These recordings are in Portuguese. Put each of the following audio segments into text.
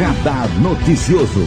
Radar Noticioso.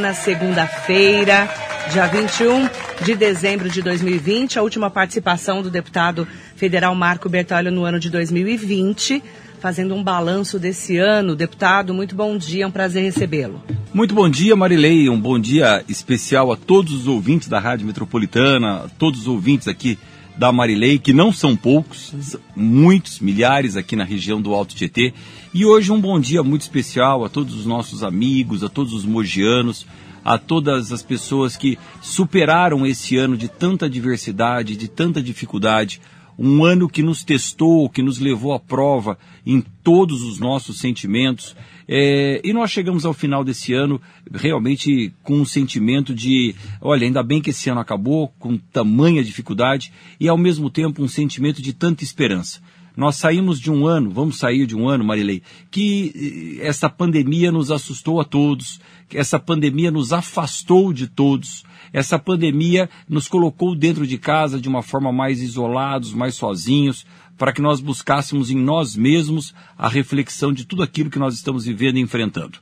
Na segunda-feira, dia 21 de dezembro de 2020, a última participação do deputado federal Marco Bertolli no ano de 2020, fazendo um balanço desse ano. Deputado, muito bom dia, é um prazer recebê-lo. Muito bom dia, Marilei, um bom dia especial a todos os ouvintes da Rádio Metropolitana, a todos os ouvintes aqui da Marilei, que não são poucos, muitos, milhares aqui na região do Alto Tietê. E hoje um bom dia muito especial a todos os nossos amigos, a todos os mogianos, a todas as pessoas que superaram esse ano de tanta diversidade, de tanta dificuldade, um ano que nos testou, que nos levou à prova em todos os nossos sentimentos. É, e nós chegamos ao final desse ano realmente com um sentimento de, olha, ainda bem que esse ano acabou, com tamanha dificuldade, e ao mesmo tempo um sentimento de tanta esperança. Nós saímos de um ano, vamos sair de um ano, Marilei, que eh, essa pandemia nos assustou a todos, que essa pandemia nos afastou de todos, essa pandemia nos colocou dentro de casa de uma forma mais isolados, mais sozinhos, para que nós buscássemos em nós mesmos a reflexão de tudo aquilo que nós estamos vivendo e enfrentando.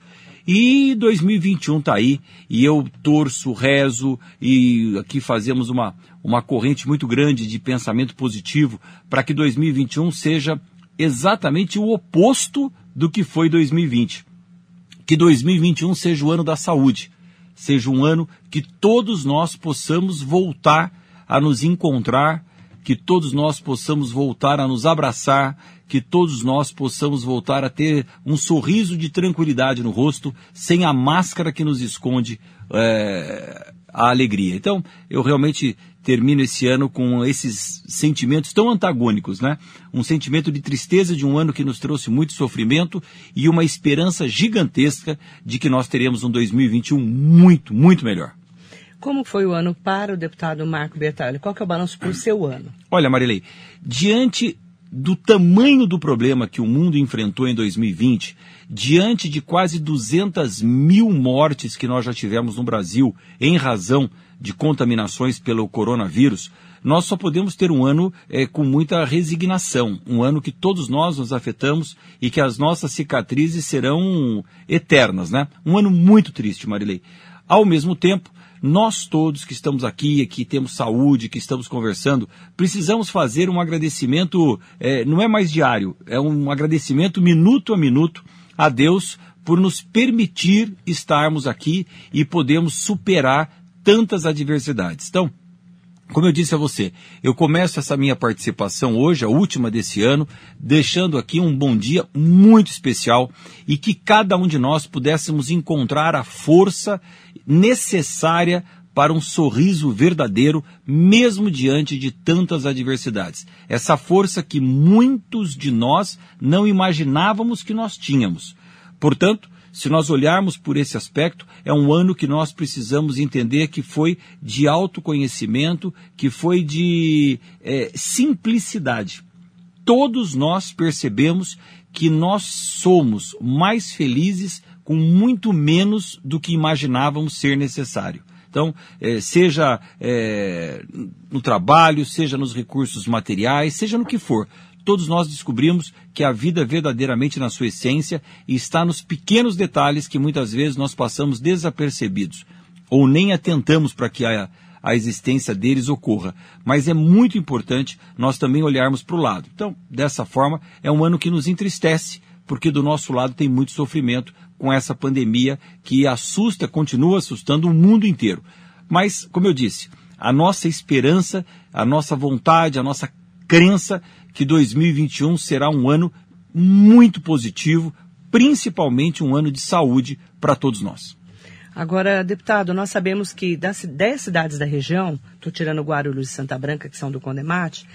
E 2021 está aí, e eu torço, rezo, e aqui fazemos uma, uma corrente muito grande de pensamento positivo para que 2021 seja exatamente o oposto do que foi 2020. Que 2021 seja o ano da saúde, seja um ano que todos nós possamos voltar a nos encontrar, que todos nós possamos voltar a nos abraçar, que todos nós possamos voltar a ter um sorriso de tranquilidade no rosto, sem a máscara que nos esconde é, a alegria. Então, eu realmente termino esse ano com esses sentimentos tão antagônicos, né? Um sentimento de tristeza de um ano que nos trouxe muito sofrimento e uma esperança gigantesca de que nós teremos um 2021 muito, muito melhor. Como foi o ano para o deputado Marco Bertalho? Qual que é o balanço para o seu ano? Olha, Marilei, diante do tamanho do problema que o mundo enfrentou em 2020, diante de quase 200 mil mortes que nós já tivemos no Brasil em razão de contaminações pelo coronavírus, nós só podemos ter um ano é, com muita resignação, um ano que todos nós nos afetamos e que as nossas cicatrizes serão eternas, né? Um ano muito triste, Marilei. Ao mesmo tempo, nós todos que estamos aqui, que temos saúde, que estamos conversando, precisamos fazer um agradecimento, é, não é mais diário, é um agradecimento minuto a minuto a Deus por nos permitir estarmos aqui e podemos superar tantas adversidades. Então, como eu disse a você, eu começo essa minha participação hoje, a última desse ano, deixando aqui um bom dia muito especial e que cada um de nós pudéssemos encontrar a força necessária para um sorriso verdadeiro, mesmo diante de tantas adversidades. Essa força que muitos de nós não imaginávamos que nós tínhamos. Portanto, se nós olharmos por esse aspecto, é um ano que nós precisamos entender que foi de autoconhecimento, que foi de é, simplicidade. Todos nós percebemos que nós somos mais felizes com muito menos do que imaginávamos ser necessário. Então, é, seja é, no trabalho, seja nos recursos materiais, seja no que for, todos nós descobrimos que a vida verdadeiramente na sua essência está nos pequenos detalhes que muitas vezes nós passamos desapercebidos ou nem atentamos para que a, a existência deles ocorra. Mas é muito importante nós também olharmos para o lado. Então, dessa forma, é um ano que nos entristece, porque do nosso lado tem muito sofrimento com essa pandemia que assusta, continua assustando o mundo inteiro. Mas, como eu disse, a nossa esperança, a nossa vontade, a nossa crença que 2021 será um ano muito positivo, principalmente um ano de saúde para todos nós. Agora, deputado, nós sabemos que das 10 cidades da região, estou tirando Guarulhos e Santa Branca, que são do Condemate,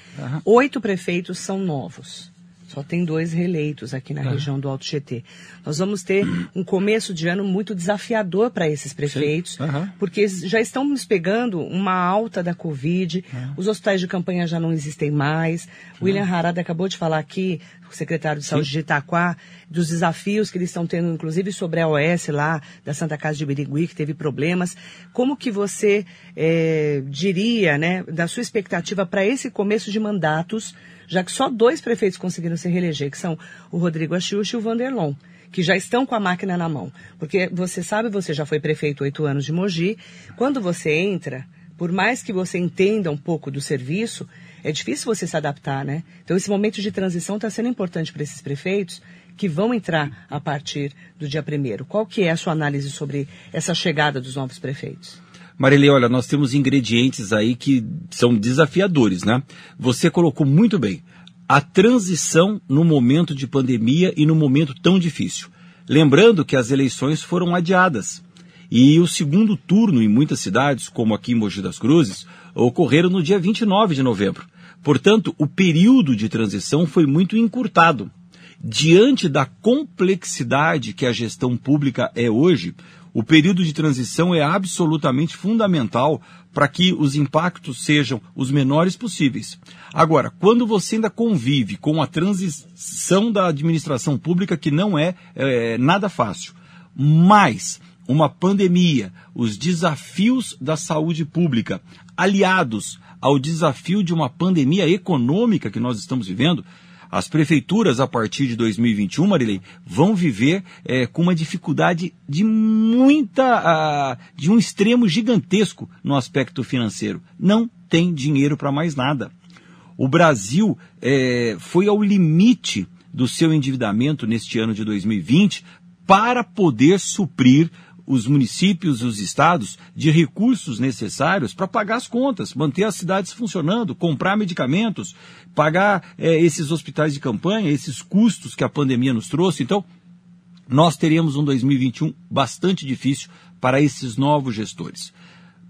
oito prefeitos são novos. Só tem dois reeleitos aqui na região do Alto Tietê. Nós vamos ter um começo de ano muito desafiador para esses prefeitos, uhum. porque já estão nos pegando uma alta da Covid, uhum. os hospitais de campanha já não existem mais. Uhum. William Harada acabou de falar aqui, o secretário de Saúde Sim. de Itaquá, dos desafios que eles estão tendo, inclusive sobre a OS lá da Santa Casa de Birigui, que teve problemas. Como que você é, diria, né, da sua expectativa para esse começo de mandatos já que só dois prefeitos conseguiram se reeleger, que são o Rodrigo Achiuchi e o Vanderlon que já estão com a máquina na mão. Porque você sabe, você já foi prefeito oito anos de Mogi. Quando você entra, por mais que você entenda um pouco do serviço, é difícil você se adaptar, né? Então esse momento de transição está sendo importante para esses prefeitos que vão entrar a partir do dia primeiro. Qual que é a sua análise sobre essa chegada dos novos prefeitos? Marília, olha, nós temos ingredientes aí que são desafiadores, né? Você colocou muito bem a transição no momento de pandemia e no momento tão difícil. Lembrando que as eleições foram adiadas. E o segundo turno em muitas cidades, como aqui em Mogi das Cruzes, ocorreram no dia 29 de novembro. Portanto, o período de transição foi muito encurtado. Diante da complexidade que a gestão pública é hoje, o período de transição é absolutamente fundamental para que os impactos sejam os menores possíveis. Agora, quando você ainda convive com a transição da administração pública, que não é, é nada fácil, mais uma pandemia, os desafios da saúde pública, aliados ao desafio de uma pandemia econômica que nós estamos vivendo, as prefeituras, a partir de 2021, Marilei, vão viver é, com uma dificuldade de muita. De um extremo gigantesco no aspecto financeiro. Não tem dinheiro para mais nada. O Brasil é, foi ao limite do seu endividamento neste ano de 2020 para poder suprir os municípios, os estados, de recursos necessários para pagar as contas, manter as cidades funcionando, comprar medicamentos, pagar é, esses hospitais de campanha, esses custos que a pandemia nos trouxe. Então, nós teremos um 2021 bastante difícil para esses novos gestores.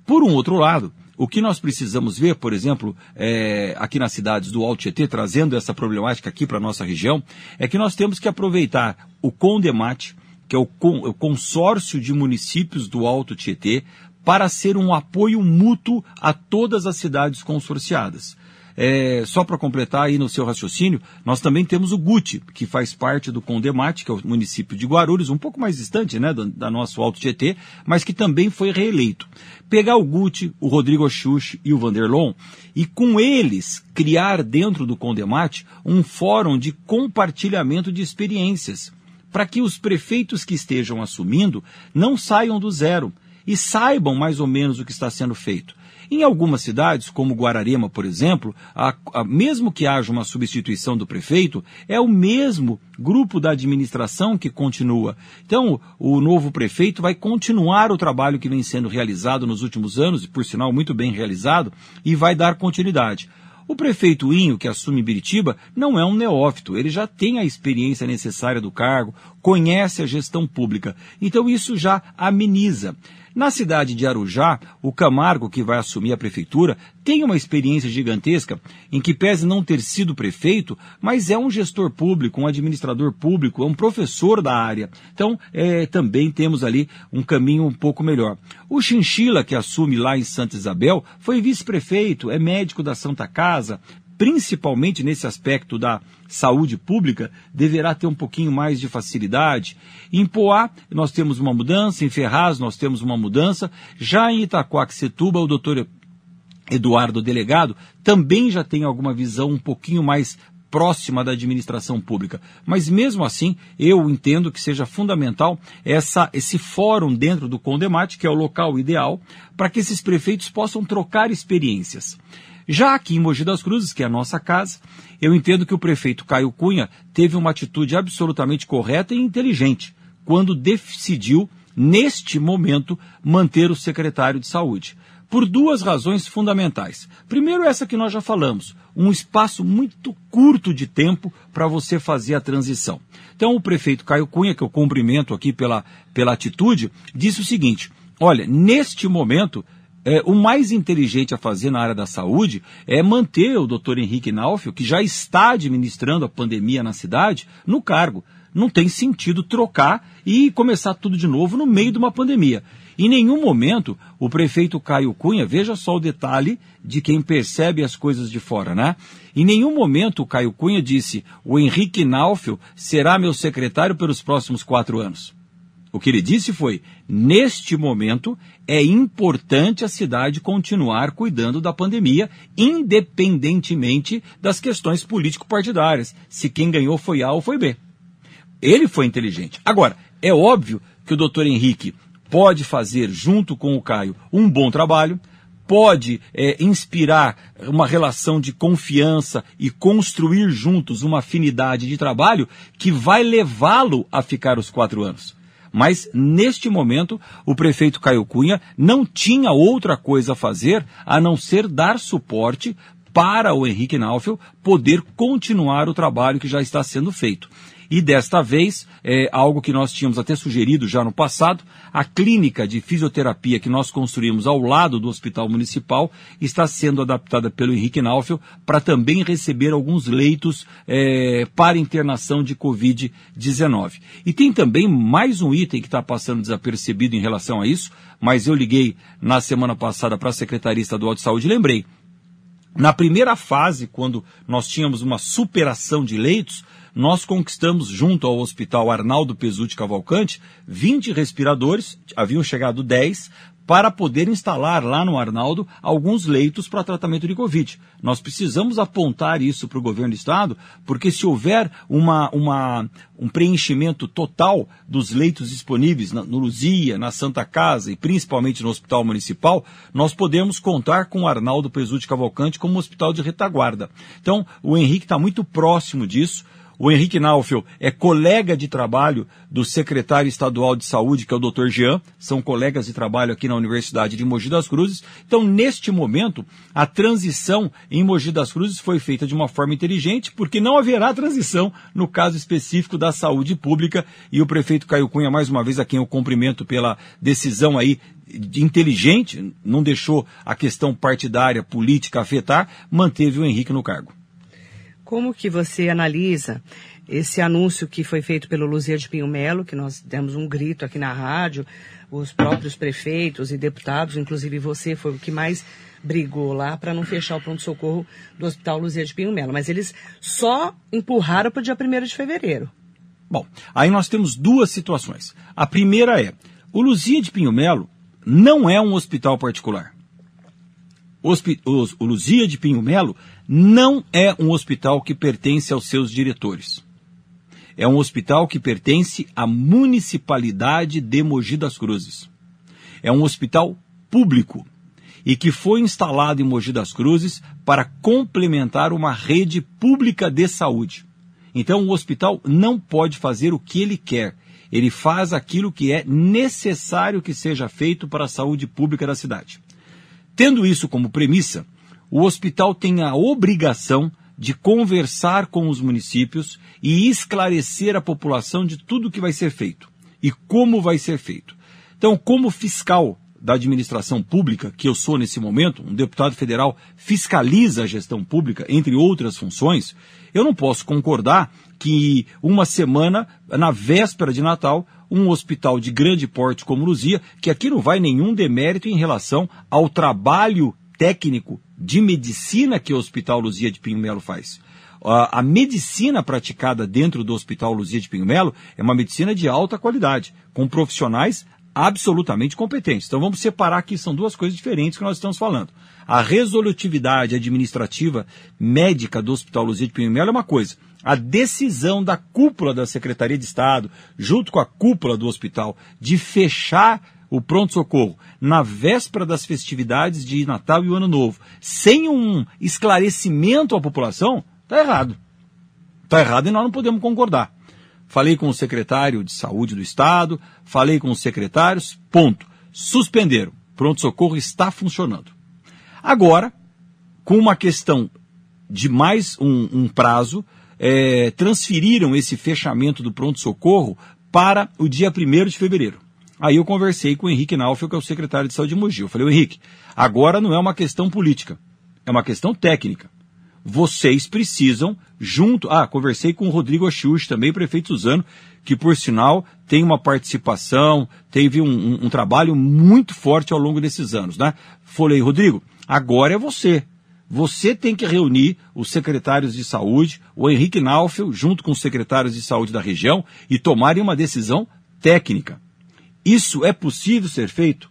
Por um outro lado, o que nós precisamos ver, por exemplo, é, aqui nas cidades do Alto Tietê, trazendo essa problemática aqui para a nossa região, é que nós temos que aproveitar o Condemate, que é o, o consórcio de municípios do Alto Tietê, para ser um apoio mútuo a todas as cidades consorciadas. É, só para completar aí no seu raciocínio, nós também temos o Guti, que faz parte do Condemate, que é o município de Guarulhos, um pouco mais distante né, da, da nosso Alto Tietê, mas que também foi reeleito. Pegar o Guti, o Rodrigo Axuxi e o Vanderlon, e com eles criar dentro do Condemate um fórum de compartilhamento de experiências para que os prefeitos que estejam assumindo não saiam do zero e saibam mais ou menos o que está sendo feito. Em algumas cidades, como Guararema, por exemplo, a, a, mesmo que haja uma substituição do prefeito, é o mesmo grupo da administração que continua. Então, o novo prefeito vai continuar o trabalho que vem sendo realizado nos últimos anos, e por sinal muito bem realizado, e vai dar continuidade. O prefeito Inho, que assume Biritiba, não é um neófito, ele já tem a experiência necessária do cargo, conhece a gestão pública, então isso já ameniza. Na cidade de Arujá, o Camargo, que vai assumir a prefeitura, tem uma experiência gigantesca em que pese não ter sido prefeito, mas é um gestor público, um administrador público, é um professor da área. Então, é, também temos ali um caminho um pouco melhor. O Chinchila, que assume lá em Santa Isabel, foi vice-prefeito, é médico da Santa Casa, principalmente nesse aspecto da saúde pública, deverá ter um pouquinho mais de facilidade. Em Poá, nós temos uma mudança, em Ferraz, nós temos uma mudança. Já em Itacoaxetuba, o doutor Eduardo Delegado também já tem alguma visão um pouquinho mais próxima da administração pública. Mas mesmo assim, eu entendo que seja fundamental essa, esse fórum dentro do Condemate, que é o local ideal, para que esses prefeitos possam trocar experiências. Já aqui em Mogi das Cruzes, que é a nossa casa, eu entendo que o prefeito Caio Cunha teve uma atitude absolutamente correta e inteligente quando decidiu, neste momento, manter o secretário de saúde. Por duas razões fundamentais. Primeiro, essa que nós já falamos, um espaço muito curto de tempo para você fazer a transição. Então, o prefeito Caio Cunha, que eu cumprimento aqui pela, pela atitude, disse o seguinte: olha, neste momento é, o mais inteligente a fazer na área da saúde é manter o doutor Henrique Naufel, que já está administrando a pandemia na cidade, no cargo. Não tem sentido trocar e começar tudo de novo no meio de uma pandemia. Em nenhum momento o prefeito Caio Cunha, veja só o detalhe de quem percebe as coisas de fora, né? Em nenhum momento o Caio Cunha disse: o Henrique Naufel será meu secretário pelos próximos quatro anos. O que ele disse foi: neste momento é importante a cidade continuar cuidando da pandemia, independentemente das questões político-partidárias, se quem ganhou foi A ou foi B. Ele foi inteligente. Agora, é óbvio que o doutor Henrique pode fazer, junto com o Caio, um bom trabalho, pode é, inspirar uma relação de confiança e construir juntos uma afinidade de trabalho que vai levá-lo a ficar os quatro anos. Mas, neste momento, o prefeito Caio Cunha não tinha outra coisa a fazer a não ser dar suporte para o Henrique Naufel poder continuar o trabalho que já está sendo feito. E desta vez, é algo que nós tínhamos até sugerido já no passado, a clínica de fisioterapia que nós construímos ao lado do Hospital Municipal está sendo adaptada pelo Henrique Naufel para também receber alguns leitos é, para internação de Covid-19. E tem também mais um item que está passando desapercebido em relação a isso, mas eu liguei na semana passada para a Secretaria Estadual de Saúde e lembrei. Na primeira fase, quando nós tínhamos uma superação de leitos, nós conquistamos junto ao Hospital Arnaldo Pesutti Cavalcante 20 respiradores, haviam chegado 10, para poder instalar lá no Arnaldo alguns leitos para tratamento de Covid. Nós precisamos apontar isso para o governo do Estado, porque se houver uma, uma, um preenchimento total dos leitos disponíveis na, no Luzia, na Santa Casa e principalmente no Hospital Municipal, nós podemos contar com o Arnaldo Pesutti Cavalcante como hospital de retaguarda. Então, o Henrique está muito próximo disso. O Henrique Naufel é colega de trabalho do secretário estadual de saúde, que é o Dr. Jean, são colegas de trabalho aqui na Universidade de Mogi das Cruzes. Então, neste momento, a transição em Mogi das Cruzes foi feita de uma forma inteligente, porque não haverá transição no caso específico da saúde pública. E o prefeito Caio Cunha, mais uma vez, a quem eu cumprimento pela decisão aí inteligente, não deixou a questão partidária, política afetar, manteve o Henrique no cargo. Como que você analisa esse anúncio que foi feito pelo Luzia de Pinho Melo, que nós demos um grito aqui na rádio, os próprios prefeitos e deputados, inclusive você foi o que mais brigou lá para não fechar o pronto-socorro do Hospital Luzia de Pinho Melo, mas eles só empurraram para o dia 1 de fevereiro. Bom, aí nós temos duas situações. A primeira é, o Luzia de Pinho Melo não é um hospital particular. O, o Luzia de Pinho Melo não é um hospital que pertence aos seus diretores. É um hospital que pertence à municipalidade de Mogi das Cruzes. É um hospital público e que foi instalado em Mogi das Cruzes para complementar uma rede pública de saúde. Então o hospital não pode fazer o que ele quer. Ele faz aquilo que é necessário que seja feito para a saúde pública da cidade. Tendo isso como premissa, o hospital tem a obrigação de conversar com os municípios e esclarecer a população de tudo que vai ser feito e como vai ser feito. Então, como fiscal da administração pública, que eu sou nesse momento, um deputado federal fiscaliza a gestão pública, entre outras funções, eu não posso concordar que uma semana, na véspera de Natal, um hospital de grande porte como Luzia, que aqui não vai nenhum demérito em relação ao trabalho técnico de medicina que o Hospital Luzia de Pinho Melo faz. A, medicina praticada dentro do Hospital Luzia de Pinho Melo é uma medicina de alta qualidade, com profissionais absolutamente competentes. Então vamos separar aqui, são duas coisas diferentes que nós estamos falando. A resolutividade administrativa médica do Hospital Luzia de Pinho Melo é uma coisa a decisão da cúpula da Secretaria de Estado, junto com a cúpula do hospital, de fechar o pronto-socorro na véspera das festividades de Natal e o Ano Novo, sem um esclarecimento à população, está errado. Está errado e nós não podemos concordar. Falei com o secretário de Saúde do Estado, falei com os secretários, ponto. Suspenderam. Pronto-socorro está funcionando. Agora, com uma questão de mais um, um prazo, é, transferiram esse fechamento do pronto-socorro para o dia 1 de fevereiro. Aí eu conversei com o Henrique Naufel, que é o secretário de saúde de Mogi. Eu falei, Henrique, agora não é uma questão política, é uma questão técnica. Vocês precisam, junto. Ah, conversei com o Rodrigo Achiuchi, também prefeito Suzano, que por sinal tem uma participação, teve um, um, um trabalho muito forte ao longo desses anos, né? Falei, Rodrigo, agora é você. Você tem que reunir os secretários de saúde, o Henrique Naufel, junto com os secretários de saúde da região, e tomarem uma decisão técnica. Isso é possível ser feito?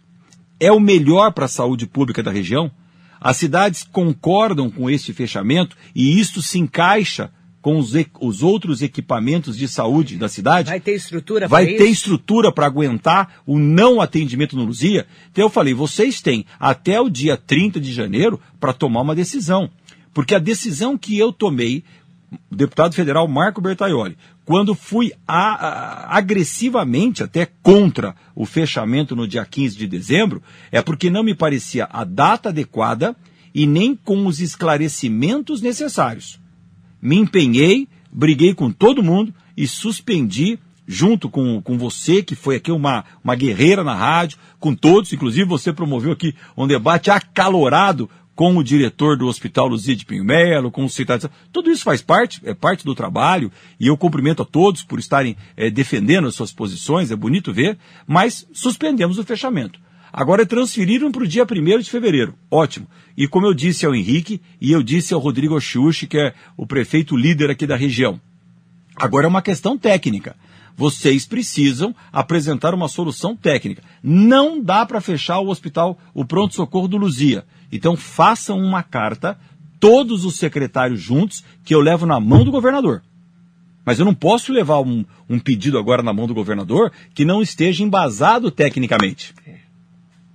É o melhor para a saúde pública da região? As cidades concordam com este fechamento e isto se encaixa com os, os, outros equipamentos de saúde da cidade. Vai ter estrutura para Vai ter estrutura para aguentar o não atendimento no Luzia. Então eu falei, vocês têm até o dia 30 de janeiro para tomar uma decisão. Porque a decisão que eu tomei, deputado federal Marco Bertaioli, quando fui a, a, agressivamente até contra o fechamento no dia 15 de dezembro, é porque não me parecia a data adequada e nem com os esclarecimentos necessários. Me empenhei, briguei com todo mundo e suspendi, junto com, com você, que foi aqui uma, uma guerreira na rádio, com todos, inclusive você promoveu aqui um debate acalorado com o diretor do Hospital Luzia de Pinho Melo, com o secretário. Tudo isso faz parte, é parte do trabalho, e eu cumprimento a todos por estarem é, defendendo as suas posições, é bonito ver, mas suspendemos o fechamento. Agora transferiram para o dia 1 de fevereiro. Ótimo. E como eu disse ao Henrique, e eu disse ao Rodrigo Oxuxi, que é o prefeito líder aqui da região. Agora é uma questão técnica. Vocês precisam apresentar uma solução técnica. Não dá para fechar o hospital, o pronto-socorro do Luzia. Então façam uma carta, todos os secretários juntos, que eu levo na mão do governador. Mas eu não posso levar um, um pedido agora na mão do governador que não esteja embasado tecnicamente.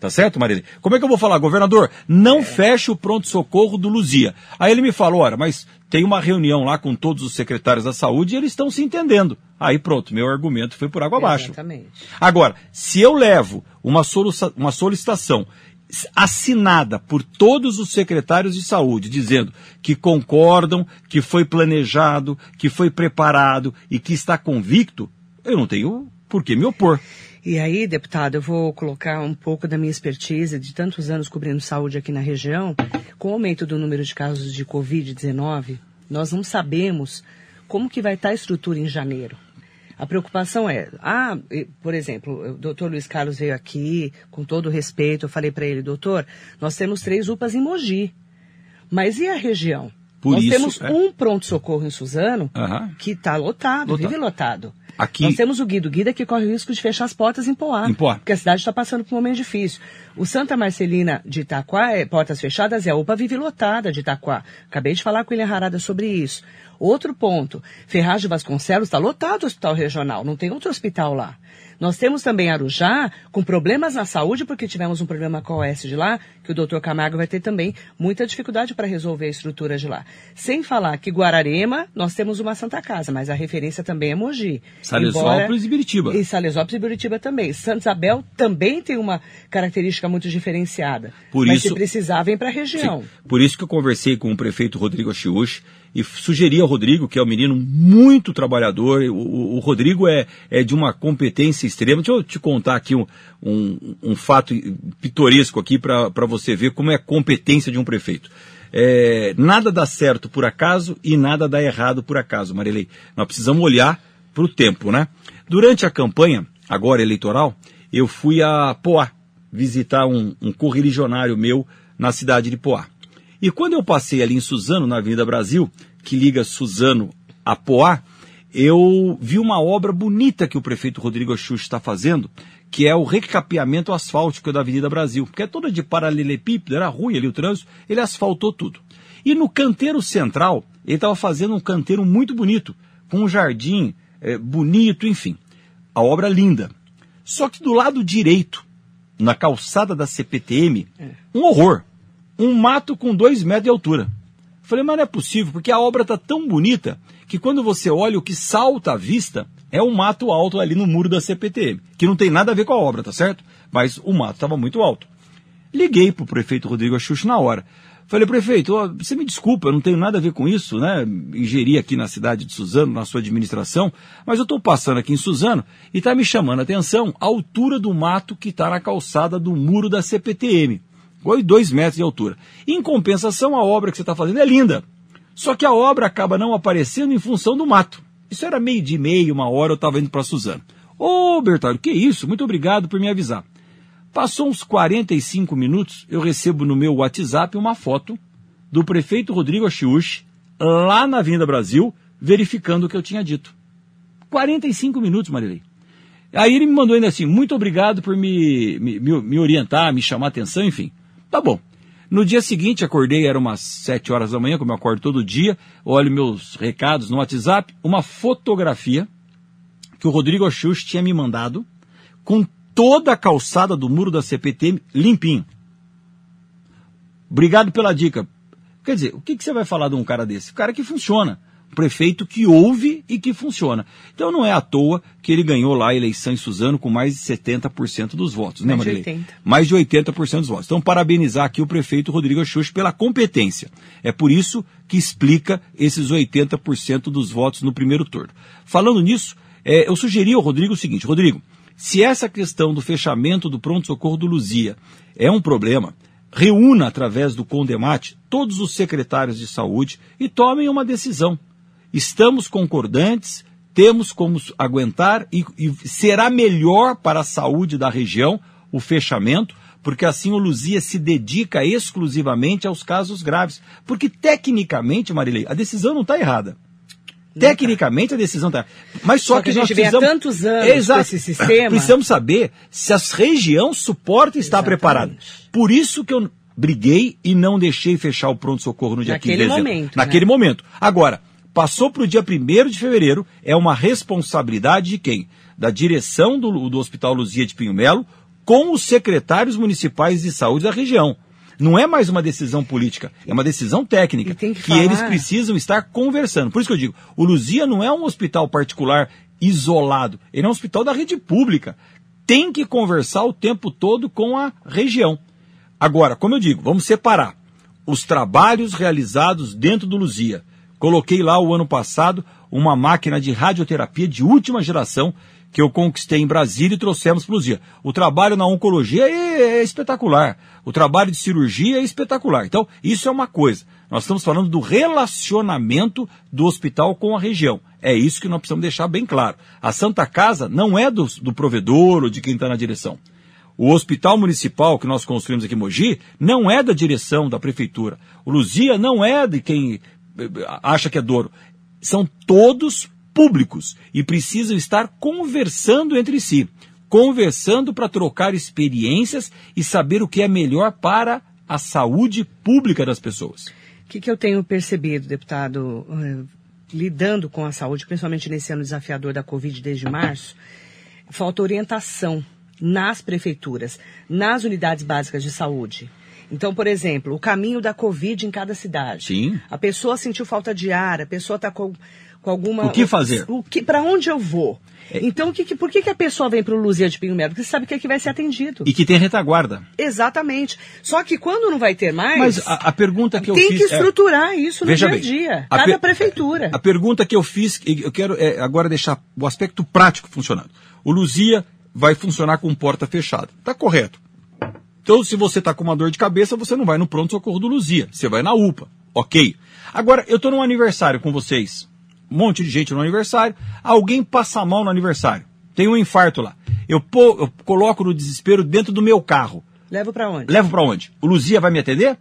Tá certo, Marília? Como é que eu vou falar, governador? Não é. feche o pronto-socorro do Luzia. Aí ele me falou, olha, mas tem uma reunião lá com todos os secretários da saúde e eles estão se entendendo. Aí pronto, meu argumento foi por água abaixo. Exatamente. Agora, se eu levo uma, uma solicitação assinada por todos os secretários de saúde, dizendo que concordam, que foi planejado, que foi preparado e que está convicto, eu não tenho por que me opor. E aí, deputado, eu vou colocar um pouco da minha expertise de tantos anos cobrindo saúde aqui na região. Com o aumento do número de casos de Covid-19, nós não sabemos como que vai estar a estrutura em janeiro. A preocupação é, ah, por exemplo, o doutor Luiz Carlos veio aqui, com todo respeito, eu falei para ele, doutor, nós temos três UPAs em Mogi, mas e a região? Por nós isso, temos é. um pronto-socorro em Suzano que está lotado, lotado, vive lotado. Aqui... Nós temos o Guido. O Guido é que corre o risco de fechar as portas em Poá. Em Poá. Porque a cidade está passando por um momento difícil. O Santa Marcelina de Itaquá, é, portas fechadas, é a UPA vive lotada de Itaquá. Acabei de falar com o William Harada sobre isso. Outro ponto, Ferraz de Vasconcelos está lotado o hospital regional, não tem outro hospital lá. Nós temos também Arujá com problemas na saúde, porque tivemos um problema com a OS de lá, que o doutor Camargo vai ter também muita dificuldade para resolver a estrutura de lá. Sem falar que Guararema, nós temos uma Santa Casa, mas a referência também é Mogi. Salesópolis Embora... e Biritiba. E Salesópolis e Biritiba também. Santa Isabel também tem uma característica muito diferenciada. Por mas isso... se precisar, vem para a região. Sim. Por isso que eu conversei com o prefeito Rodrigo Achiuchi, e sugeri ao Rodrigo, que é um menino muito trabalhador, o, o Rodrigo é, é de uma competência extrema. Deixa eu te contar aqui um, um, um fato pitoresco aqui para você ver como é a competência de um prefeito. É, nada dá certo por acaso e nada dá errado por acaso, Marilei. Nós precisamos olhar para o tempo, né? Durante a campanha, agora eleitoral, eu fui a Poá visitar um, um correligionário meu na cidade de Poá. E quando eu passei ali em Suzano, na Avenida Brasil, que liga Suzano a Poá, eu vi uma obra bonita que o prefeito Rodrigo Axux está fazendo, que é o recapeamento asfáltico da Avenida Brasil, que é toda de paralelepípedo, era ruim ali o trânsito, ele asfaltou tudo. E no canteiro central, ele estava fazendo um canteiro muito bonito, com um jardim é, bonito, enfim. A obra linda. Só que do lado direito, na calçada da CPTM, é. um horror um mato com dois metros de altura. Falei, mas não é possível, porque a obra está tão bonita que quando você olha o que salta à vista é um mato alto ali no muro da CPTM, que não tem nada a ver com a obra, tá certo? Mas o mato estava muito alto. Liguei para o prefeito Rodrigo Axux na hora. Falei, prefeito, ó, você me desculpa, eu não tenho nada a ver com isso, né? Ingerir aqui na cidade de Suzano, na sua administração, mas eu estou passando aqui em Suzano e está me chamando a atenção a altura do mato que está na calçada do muro da CPTM dois metros de altura. Em compensação, a obra que você está fazendo é linda. Só que a obra acaba não aparecendo em função do mato. Isso era meio de meio, uma hora eu estava indo para Suzano. Ô, Bertalho, que isso? Muito obrigado por me avisar. Passou uns 45 minutos, eu recebo no meu WhatsApp uma foto do prefeito Rodrigo Achiuchi, lá na Vinda Brasil, verificando o que eu tinha dito. 45 minutos, Marilei. Aí ele me mandou ainda assim, muito obrigado por me, me, me orientar, me chamar atenção, enfim. Tá bom. No dia seguinte, acordei, era umas 7 horas da manhã, como eu acordo todo dia, olho meus recados no WhatsApp, uma fotografia que o Rodrigo Axux tinha me mandado, com toda a calçada do muro da CPT limpinho. Obrigado pela dica. Quer dizer, o que, que você vai falar de um cara desse? O cara que funciona prefeito que ouve e que funciona. Então não é à toa que ele ganhou lá a eleição em Suzano com mais de 70% dos votos, né, mais Marilei? De 80. Mais de 80% dos votos. Então, parabenizar aqui o prefeito Rodrigo Axux pela competência. É por isso que explica esses 80% dos votos no primeiro turno. Falando nisso, é, eu sugeri ao Rodrigo o seguinte, Rodrigo, se essa questão do fechamento do pronto-socorro do Luzia é um problema, reúna através do Condemate todos os secretários de saúde e tomem uma decisão estamos concordantes, temos como aguentar e, e, será melhor para a saúde da região o fechamento, porque assim o Luzia se dedica exclusivamente aos casos graves. Porque tecnicamente, Marilei, a decisão não está errada. Tecnicamente a decisão está. Mas só, só que, que, a gente precisamos... há tantos anos Exato. esse sistema. Precisamos saber se a região suporta e está preparada. Por isso que eu briguei e não deixei fechar o pronto-socorro no dia Naquele 15 de dezembro. Momento, Naquele né? momento. Agora, passou para o dia 1 de fevereiro, é uma responsabilidade de quem? Da direção do, do Hospital Luzia de Pinho Melo com os secretários municipais de saúde da região. Não é mais uma decisão política, é uma decisão técnica que, que eles precisam estar conversando. Por isso que eu digo, o Luzia não é um hospital particular isolado, ele é um hospital da rede pública. Tem que conversar o tempo todo com a região. Agora, como eu digo, vamos separar os trabalhos realizados dentro do Luzia Coloquei lá o ano passado uma máquina de radioterapia de última geração que eu conquistei em Brasília e trouxemos para o Luzia. O trabalho na oncologia é, é, espetacular. O trabalho de cirurgia é espetacular. Então, isso é uma coisa. Nós estamos falando do relacionamento do hospital com a região. É isso que nós precisamos deixar bem claro. A Santa Casa não é do, do provedor ou de quem está na direção. O hospital municipal que nós construímos aqui em Mogi não é da direção da prefeitura. O Luzia não é de quem acha que é Douro. São todos públicos e precisam estar conversando entre si, conversando para trocar experiências e saber o que é melhor para a saúde pública das pessoas. O que, que eu tenho percebido, deputado, uh, lidando com a saúde, principalmente nesse ano desafiador da Covid desde março, falta orientação nas prefeituras, nas unidades básicas de saúde. Então, por exemplo, o caminho da Covid em cada cidade. Sim. A pessoa sentiu falta de ar, a pessoa está com, com alguma. O que fazer? O, que, para onde eu vou? É. Então, que, que, por que, que a pessoa vem para o Luzia de Pinho Melo? Porque você sabe que aqui vai ser atendido. E que tem retaguarda. Exatamente. Só que quando não vai ter mais. Mas a, a pergunta que eu tem fiz. Tem que estruturar é... isso no Veja dia a dia. Cada per... prefeitura. A pergunta que eu fiz, eu quero é, agora deixar o aspecto prático funcionando. O Luzia vai funcionar com porta fechada. Está correto. Então, se você está com uma dor de cabeça, você não vai no pronto-socorro do Luzia, você vai na UPA. Ok. Agora, eu estou num aniversário com vocês. Um monte de gente no aniversário. Alguém passa mal no aniversário. Tem um infarto lá. Eu, pô, eu coloco no desespero dentro do meu carro. Levo para onde? Levo para onde? O Luzia vai me atender?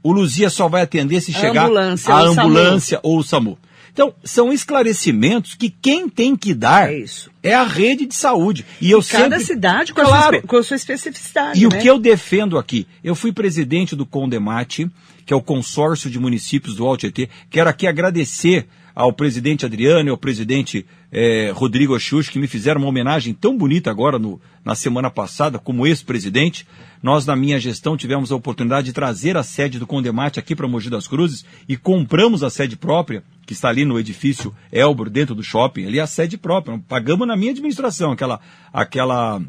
O Luzia só vai atender se a chegar ambulância, a ambulância ou o SAMU. Então, são esclarecimentos que quem tem que dar é, isso. é a rede de saúde. E eu e cada sempre... cidade com, claro. a sua, com a sua especificidade. E né? o que eu defendo aqui? Eu fui presidente do Condemate, que é o consórcio de municípios do Alto Tietê. Quero aqui agradecer ao presidente Adriano e ao presidente eh, Rodrigo Axux, que me fizeram uma homenagem tão bonita agora no, na semana passada, como ex-presidente. Nós, na minha gestão, tivemos a oportunidade de trazer a sede do Condemate aqui para Mogi das Cruzes e compramos a sede própria, que está ali no edifício Elbor, dentro do shopping, ali é a sede própria. Pagamos na minha administração aquela, aquela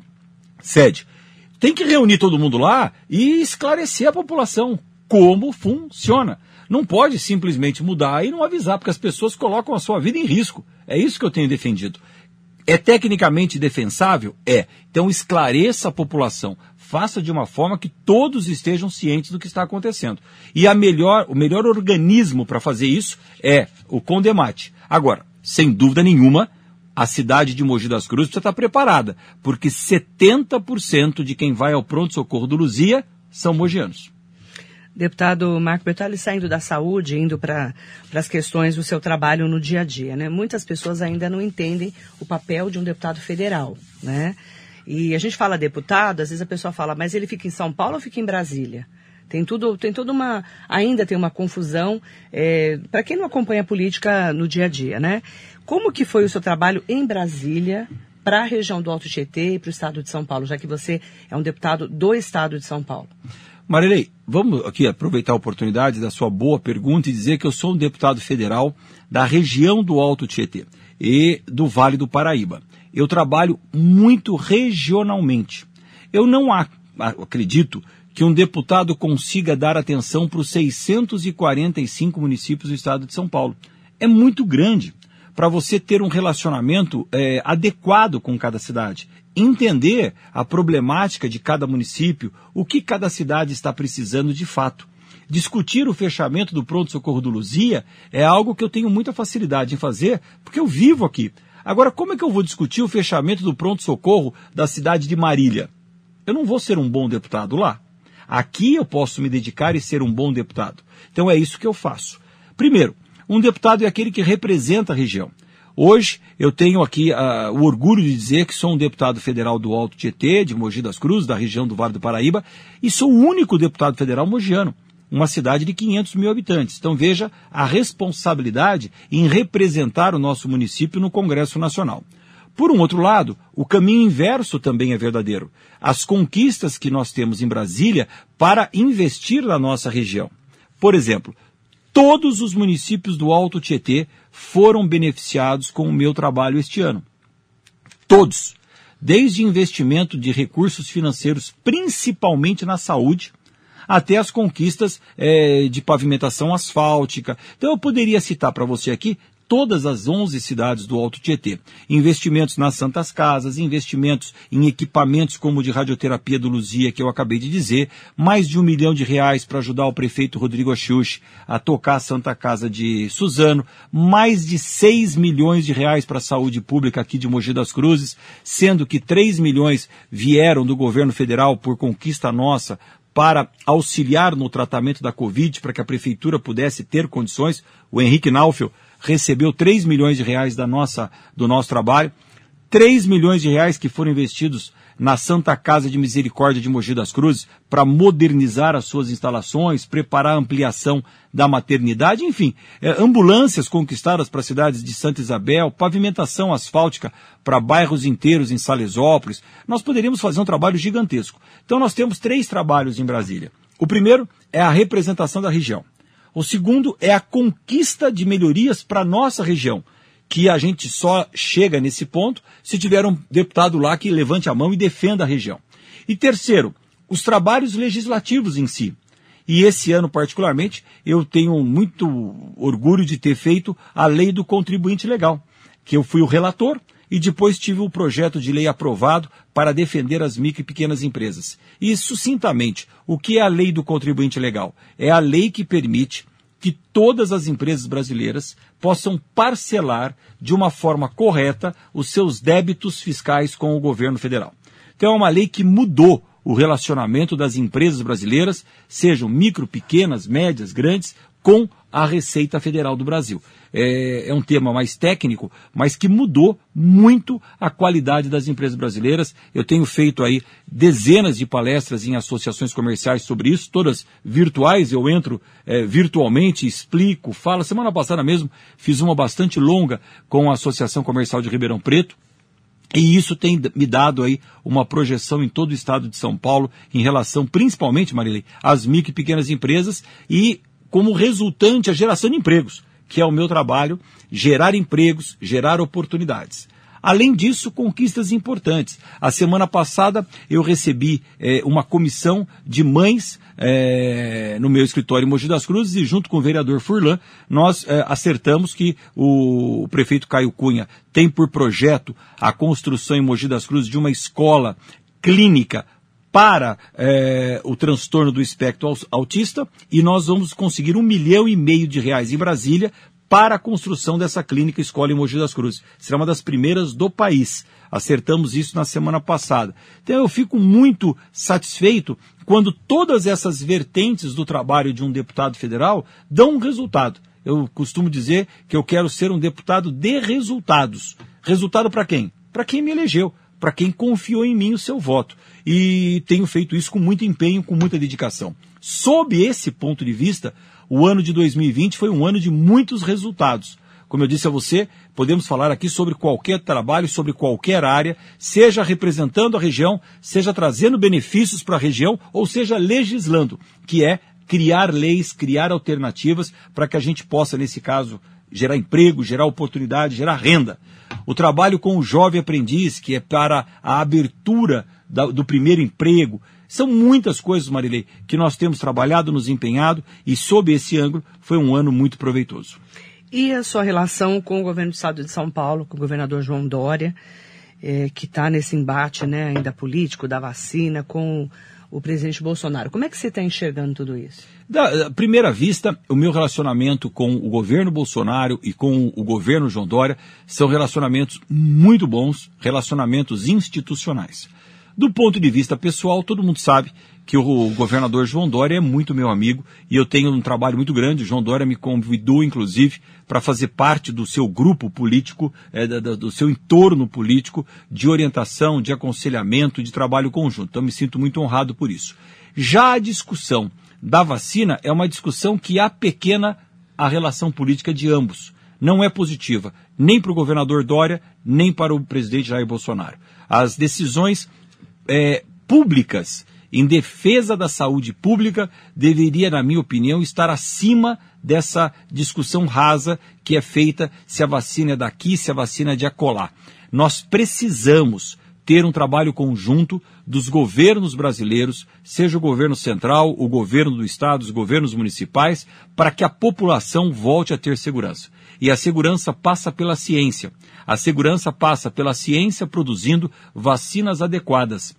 sede. Tem que reunir todo mundo lá e esclarecer a população como funciona. Não pode simplesmente mudar e não avisar, porque as pessoas colocam a sua vida em risco. É isso que eu tenho defendido. É tecnicamente defensável? É. Então esclareça a população. Faça de uma forma que todos estejam cientes do que está acontecendo. E a melhor, o melhor organismo para fazer isso é o Condemate. Agora, sem dúvida nenhuma, a cidade de Mogi das Cruzes precisa estar preparada, porque 70% de quem vai ao pronto-socorro do Luzia são mogianos. Deputado Marco Bertoli, saindo da saúde, indo para as questões do seu trabalho no dia a dia, né? Muitas pessoas ainda não entendem o papel de um deputado federal, né? E a gente fala deputado, às vezes a pessoa fala, mas ele fica em São Paulo ou fica em Brasília? Tem tudo, tem toda uma, ainda tem uma confusão é, para quem não acompanha a política no dia a dia, né? Como que foi o seu trabalho em Brasília para a região do Alto Tietê e para o estado de São Paulo, já que você é um deputado do estado de São Paulo? Marilei, vamos aqui aproveitar a oportunidade da sua boa pergunta e dizer que eu sou um deputado federal da região do Alto Tietê e do Vale do Paraíba. Eu trabalho muito regionalmente. Eu não acredito que um deputado consiga dar atenção para os 645 municípios do estado de São Paulo. É muito grande para você ter um relacionamento é, adequado com cada cidade entender a problemática de cada município, o que cada cidade está precisando de fato. Discutir o fechamento do pronto-socorro do Luzia é algo que eu tenho muita facilidade em fazer, porque eu vivo aqui. Agora, como é que eu vou discutir o fechamento do pronto-socorro da cidade de Marília? Eu não vou ser um bom deputado lá. Aqui eu posso me dedicar e ser um bom deputado. Então é isso que eu faço. Primeiro, um deputado é aquele que representa a região. Hoje eu tenho aqui uh, o orgulho de dizer que sou um deputado federal do Alto Tietê, de Mogi das Cruzes, da região do Vale do Paraíba, e sou o único deputado federal mogiano, uma cidade de 500 mil habitantes. Então veja a responsabilidade em representar o nosso município no Congresso Nacional. Por um outro lado, o caminho inverso também é verdadeiro. As conquistas que nós temos em Brasília para investir na nossa região. Por exemplo, todos os municípios do Alto Tietê foram beneficiados com o meu trabalho este ano. Todos. Desde investimento de recursos financeiros, principalmente na saúde, até as conquistas é, de pavimentação asfáltica. Então eu poderia citar para você aqui todas as 11 cidades do Alto Tietê. Investimentos nas Santas Casas, investimentos em equipamentos como o de radioterapia do Luzia, que eu acabei de dizer, mais de um milhão de reais para ajudar o prefeito Rodrigo Axux a tocar a Santa Casa de Suzano, mais de 6 milhões de reais para a saúde pública aqui de Mogi das Cruzes, sendo que 3 milhões vieram do governo federal por conquista nossa para auxiliar no tratamento da Covid, para que a prefeitura pudesse ter condições. O Henrique Naufel recebeu 3 milhões de reais da nossa, do nosso trabalho, 3 milhões de reais que foram investidos na Santa Casa de Misericórdia de Mogi das Cruzes para modernizar as suas instalações, preparar a ampliação da maternidade, enfim, é, ambulâncias conquistadas para cidades de Santa Isabel, pavimentação asfáltica para bairros inteiros em Salesópolis. Nós poderíamos fazer um trabalho gigantesco. Então nós temos três trabalhos em Brasília. O primeiro é a representação da região. O segundo é a conquista de melhorias para a nossa região, que a gente só chega nesse ponto se tiver um deputado lá que levante a mão e defenda a região. E terceiro, os trabalhos legislativos em si. E esse ano, particularmente, eu tenho muito orgulho de ter feito a lei do contribuinte legal, que eu fui o relator e depois tive o projeto de lei aprovado para defender as micro e pequenas empresas. E, sucintamente, o que é a lei do contribuinte legal? É a lei que permite que todas as empresas brasileiras possam parcelar de uma forma correta os seus débitos fiscais com o governo federal. Então é uma lei que mudou o relacionamento das empresas brasileiras, sejam micro, pequenas, médias, grandes, com a Receita Federal do Brasil. É, é, um tema mais técnico, mas que mudou muito a qualidade das empresas brasileiras. Eu tenho feito aí dezenas de palestras em associações comerciais sobre isso, todas virtuais. Eu entro é, virtualmente, explico, falo. Semana passada mesmo fiz uma bastante longa com a Associação Comercial de Ribeirão Preto. E isso tem me dado aí uma projeção em todo o estado de São Paulo em relação, principalmente, Marilei, às micro e pequenas empresas e como resultante a geração de empregos, que é o meu trabalho, gerar empregos, gerar oportunidades. Além disso, conquistas importantes. A semana passada eu recebi é, uma comissão de mães é, no meu escritório em Mogi das Cruzes e junto com o vereador Furlan, nós é, acertamos que o, o prefeito Caio Cunha tem por projeto a construção em Mogi das Cruzes de uma escola clínica para é, o transtorno do espectro autista e nós vamos conseguir um milhão e meio de reais em Brasília para a construção dessa clínica escola em Mogi das Cruzes. Será uma das primeiras do país. Acertamos isso na semana passada. Então eu fico muito satisfeito quando todas essas vertentes do trabalho de um deputado federal dão um resultado. Eu costumo dizer que eu quero ser um deputado de resultados. Resultado para quem? Para quem me elegeu, para quem confiou em mim o seu voto. E tenho feito isso com muito empenho, com muita dedicação. Sob esse ponto de vista, o ano de 2020 foi um ano de muitos resultados. Como eu disse a você, podemos falar aqui sobre qualquer trabalho, sobre qualquer área, seja representando a região, seja trazendo benefícios para a região, ou seja legislando, que é criar leis, criar alternativas para que a gente possa, nesse caso, gerar emprego, gerar oportunidade, gerar renda. O trabalho com o jovem aprendiz, que é para a abertura da, do primeiro emprego. São muitas coisas, Marilei, que nós temos trabalhado, nos empenhado, e sob esse ângulo foi um ano muito proveitoso. E a sua relação com o governo do estado de São Paulo, com o governador João Dória, é, que está nesse embate né, ainda político da vacina com o presidente Bolsonaro. Como é que você está enxergando tudo isso? Da, primeira vista, o meu relacionamento com o governo Bolsonaro e com o governo João Dória são relacionamentos muito bons, relacionamentos institucionais. Do ponto de vista pessoal, todo mundo sabe que o governador João Dória é muito meu amigo e eu tenho um trabalho muito grande. O João Dória me convidou, inclusive, para fazer parte do seu grupo político, é, do seu entorno político de orientação, de aconselhamento, de trabalho conjunto. Então, me sinto muito honrado por isso. Já a discussão da vacina é uma discussão que apequena a relação política de ambos. Não é positiva, nem para o governador Dória, nem para o presidente Jair Bolsonaro. As decisões é, públicas em defesa da saúde pública deveria, na minha opinião, estar acima dessa discussão rasa que é feita se a vacina é daqui, se a vacina é de acolá. Nós precisamos ter um trabalho conjunto dos governos brasileiros, seja o governo central, o governo do estado, os governos municipais, para que a população volte a ter segurança. E a segurança passa pela ciência. A segurança passa pela ciência produzindo vacinas adequadas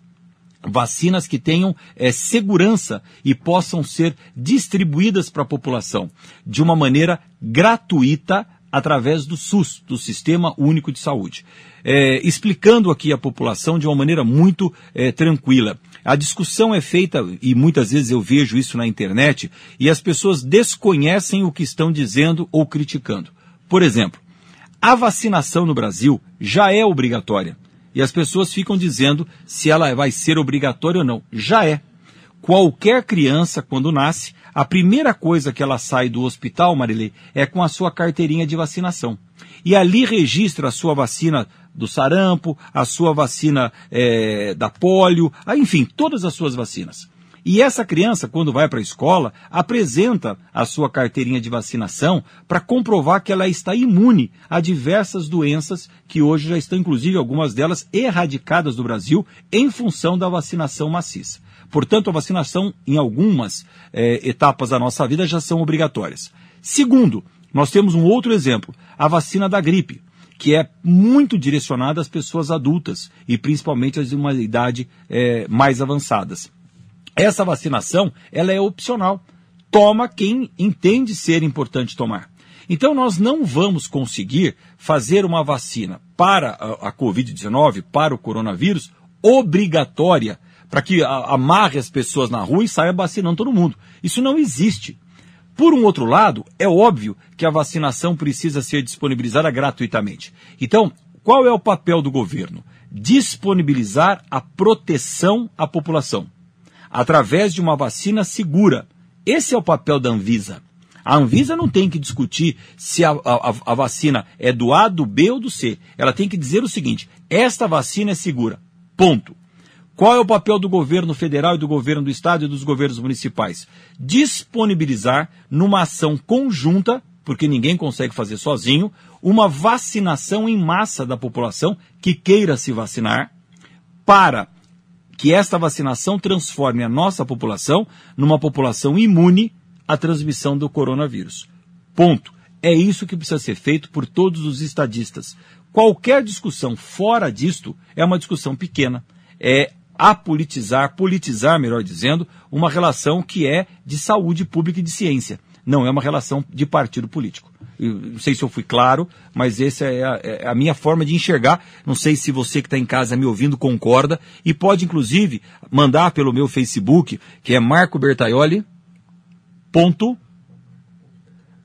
vacinas que tenham é, segurança e possam ser distribuídas para a população de uma maneira gratuita através do SUS, do Sistema Único de Saúde. É, explicando aqui à população de uma maneira muito é, tranquila. A discussão é feita, e muitas vezes eu vejo isso na internet, e as pessoas desconhecem o que estão dizendo ou criticando. Por exemplo, a vacinação no Brasil já é obrigatória. E as pessoas ficam dizendo se ela vai ser obrigatória ou não. Já é. Qualquer criança, quando nasce, a primeira coisa que ela sai do hospital, Marilei, é com a sua carteirinha de vacinação. E ali registra a sua vacina do sarampo, a sua vacina é, da polio, enfim, todas as suas vacinas. E essa criança, quando vai para a escola, apresenta a sua carteirinha de vacinação para comprovar que ela está imune a diversas doenças que hoje já estão, inclusive, algumas delas erradicadas do Brasil em função da vacinação maciça. Portanto, a vacinação em algumas é, etapas da nossa vida já são obrigatórias. Segundo, nós temos um outro exemplo, a vacina da gripe que é muito direcionada às pessoas adultas e principalmente às de uma idade é, mais avançadas. Essa vacinação, ela é opcional. Toma quem entende ser importante tomar. Então nós não vamos conseguir fazer uma vacina para a, a Covid-19, para o coronavírus, obrigatória, para que amarre as pessoas na rua e saia vacinando todo mundo. Isso não existe. Por um outro lado, é óbvio que a vacinação precisa ser disponibilizada gratuitamente. Então, qual é o papel do governo? Disponibilizar a proteção à população através de uma vacina segura. Esse é o papel da Anvisa. A Anvisa não tem que discutir se a, a, a, vacina é do A, do B ou do C. Ela tem que dizer o seguinte: esta vacina é segura. Ponto. Qual é o papel do governo federal e do governo do estado e dos governos municipais? Disponibilizar, numa ação conjunta, porque ninguém consegue fazer sozinho, uma vacinação em massa da população que queira se vacinar, para que esta vacinação transforme a nossa população numa população imune à transmissão do coronavírus. Ponto. É isso que precisa ser feito por todos os estadistas. Qualquer discussão fora disto é uma discussão pequena. É apolitizar, politizar, melhor dizendo, uma relação que é de saúde pública e de ciência. Não é uma relação de partido político. Não sei se eu fui claro, mas essa é a, é a minha forma de enxergar. Não sei se você que está em casa me ouvindo concorda e pode inclusive mandar pelo meu Facebook, que é Marco Bertaioli, ponto,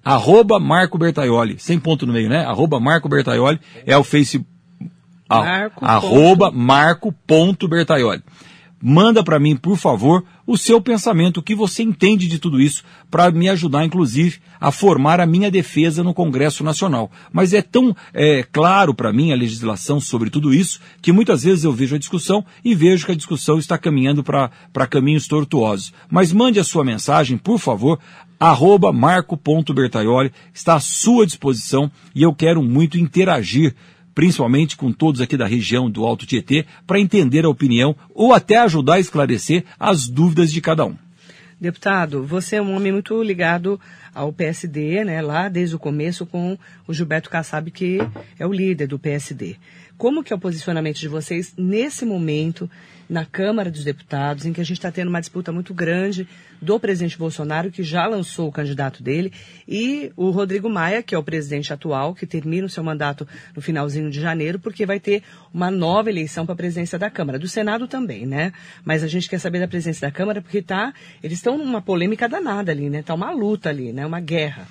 arroba Marco Bertaioli, sem ponto no meio, né? Arroba Marco Bertaioli é o Facebook. Marco. Arroba Marco ponto Bertaioli manda para mim, por favor, o seu pensamento, o que você entende de tudo isso, para me ajudar, inclusive, a formar a minha defesa no Congresso Nacional. Mas é tão é, claro para mim a legislação sobre tudo isso, que muitas vezes eu vejo a discussão e vejo que a discussão está caminhando para caminhos tortuosos. Mas mande a sua mensagem, por favor, arroba marco.bertaioli, está à sua disposição e eu quero muito interagir principalmente com todos aqui da região do Alto Tietê, para entender a opinião ou até ajudar a esclarecer as dúvidas de cada um. Deputado, você é um homem muito ligado ao PSD, né, lá desde o começo com o Gilberto Kassab, que é o líder do PSD. Como que é o posicionamento de vocês nesse momento na Câmara dos Deputados, em que a gente está tendo uma disputa muito grande do presidente Bolsonaro, que já lançou o candidato dele, e o Rodrigo Maia, que é o presidente atual, que termina o seu mandato no finalzinho de janeiro, porque vai ter uma nova eleição para a presidência da Câmara, do Senado também, né? Mas a gente quer saber da presidência da Câmara porque tá, eles estão numa polêmica danada ali, né? Tá uma luta ali, né? Uma guerra.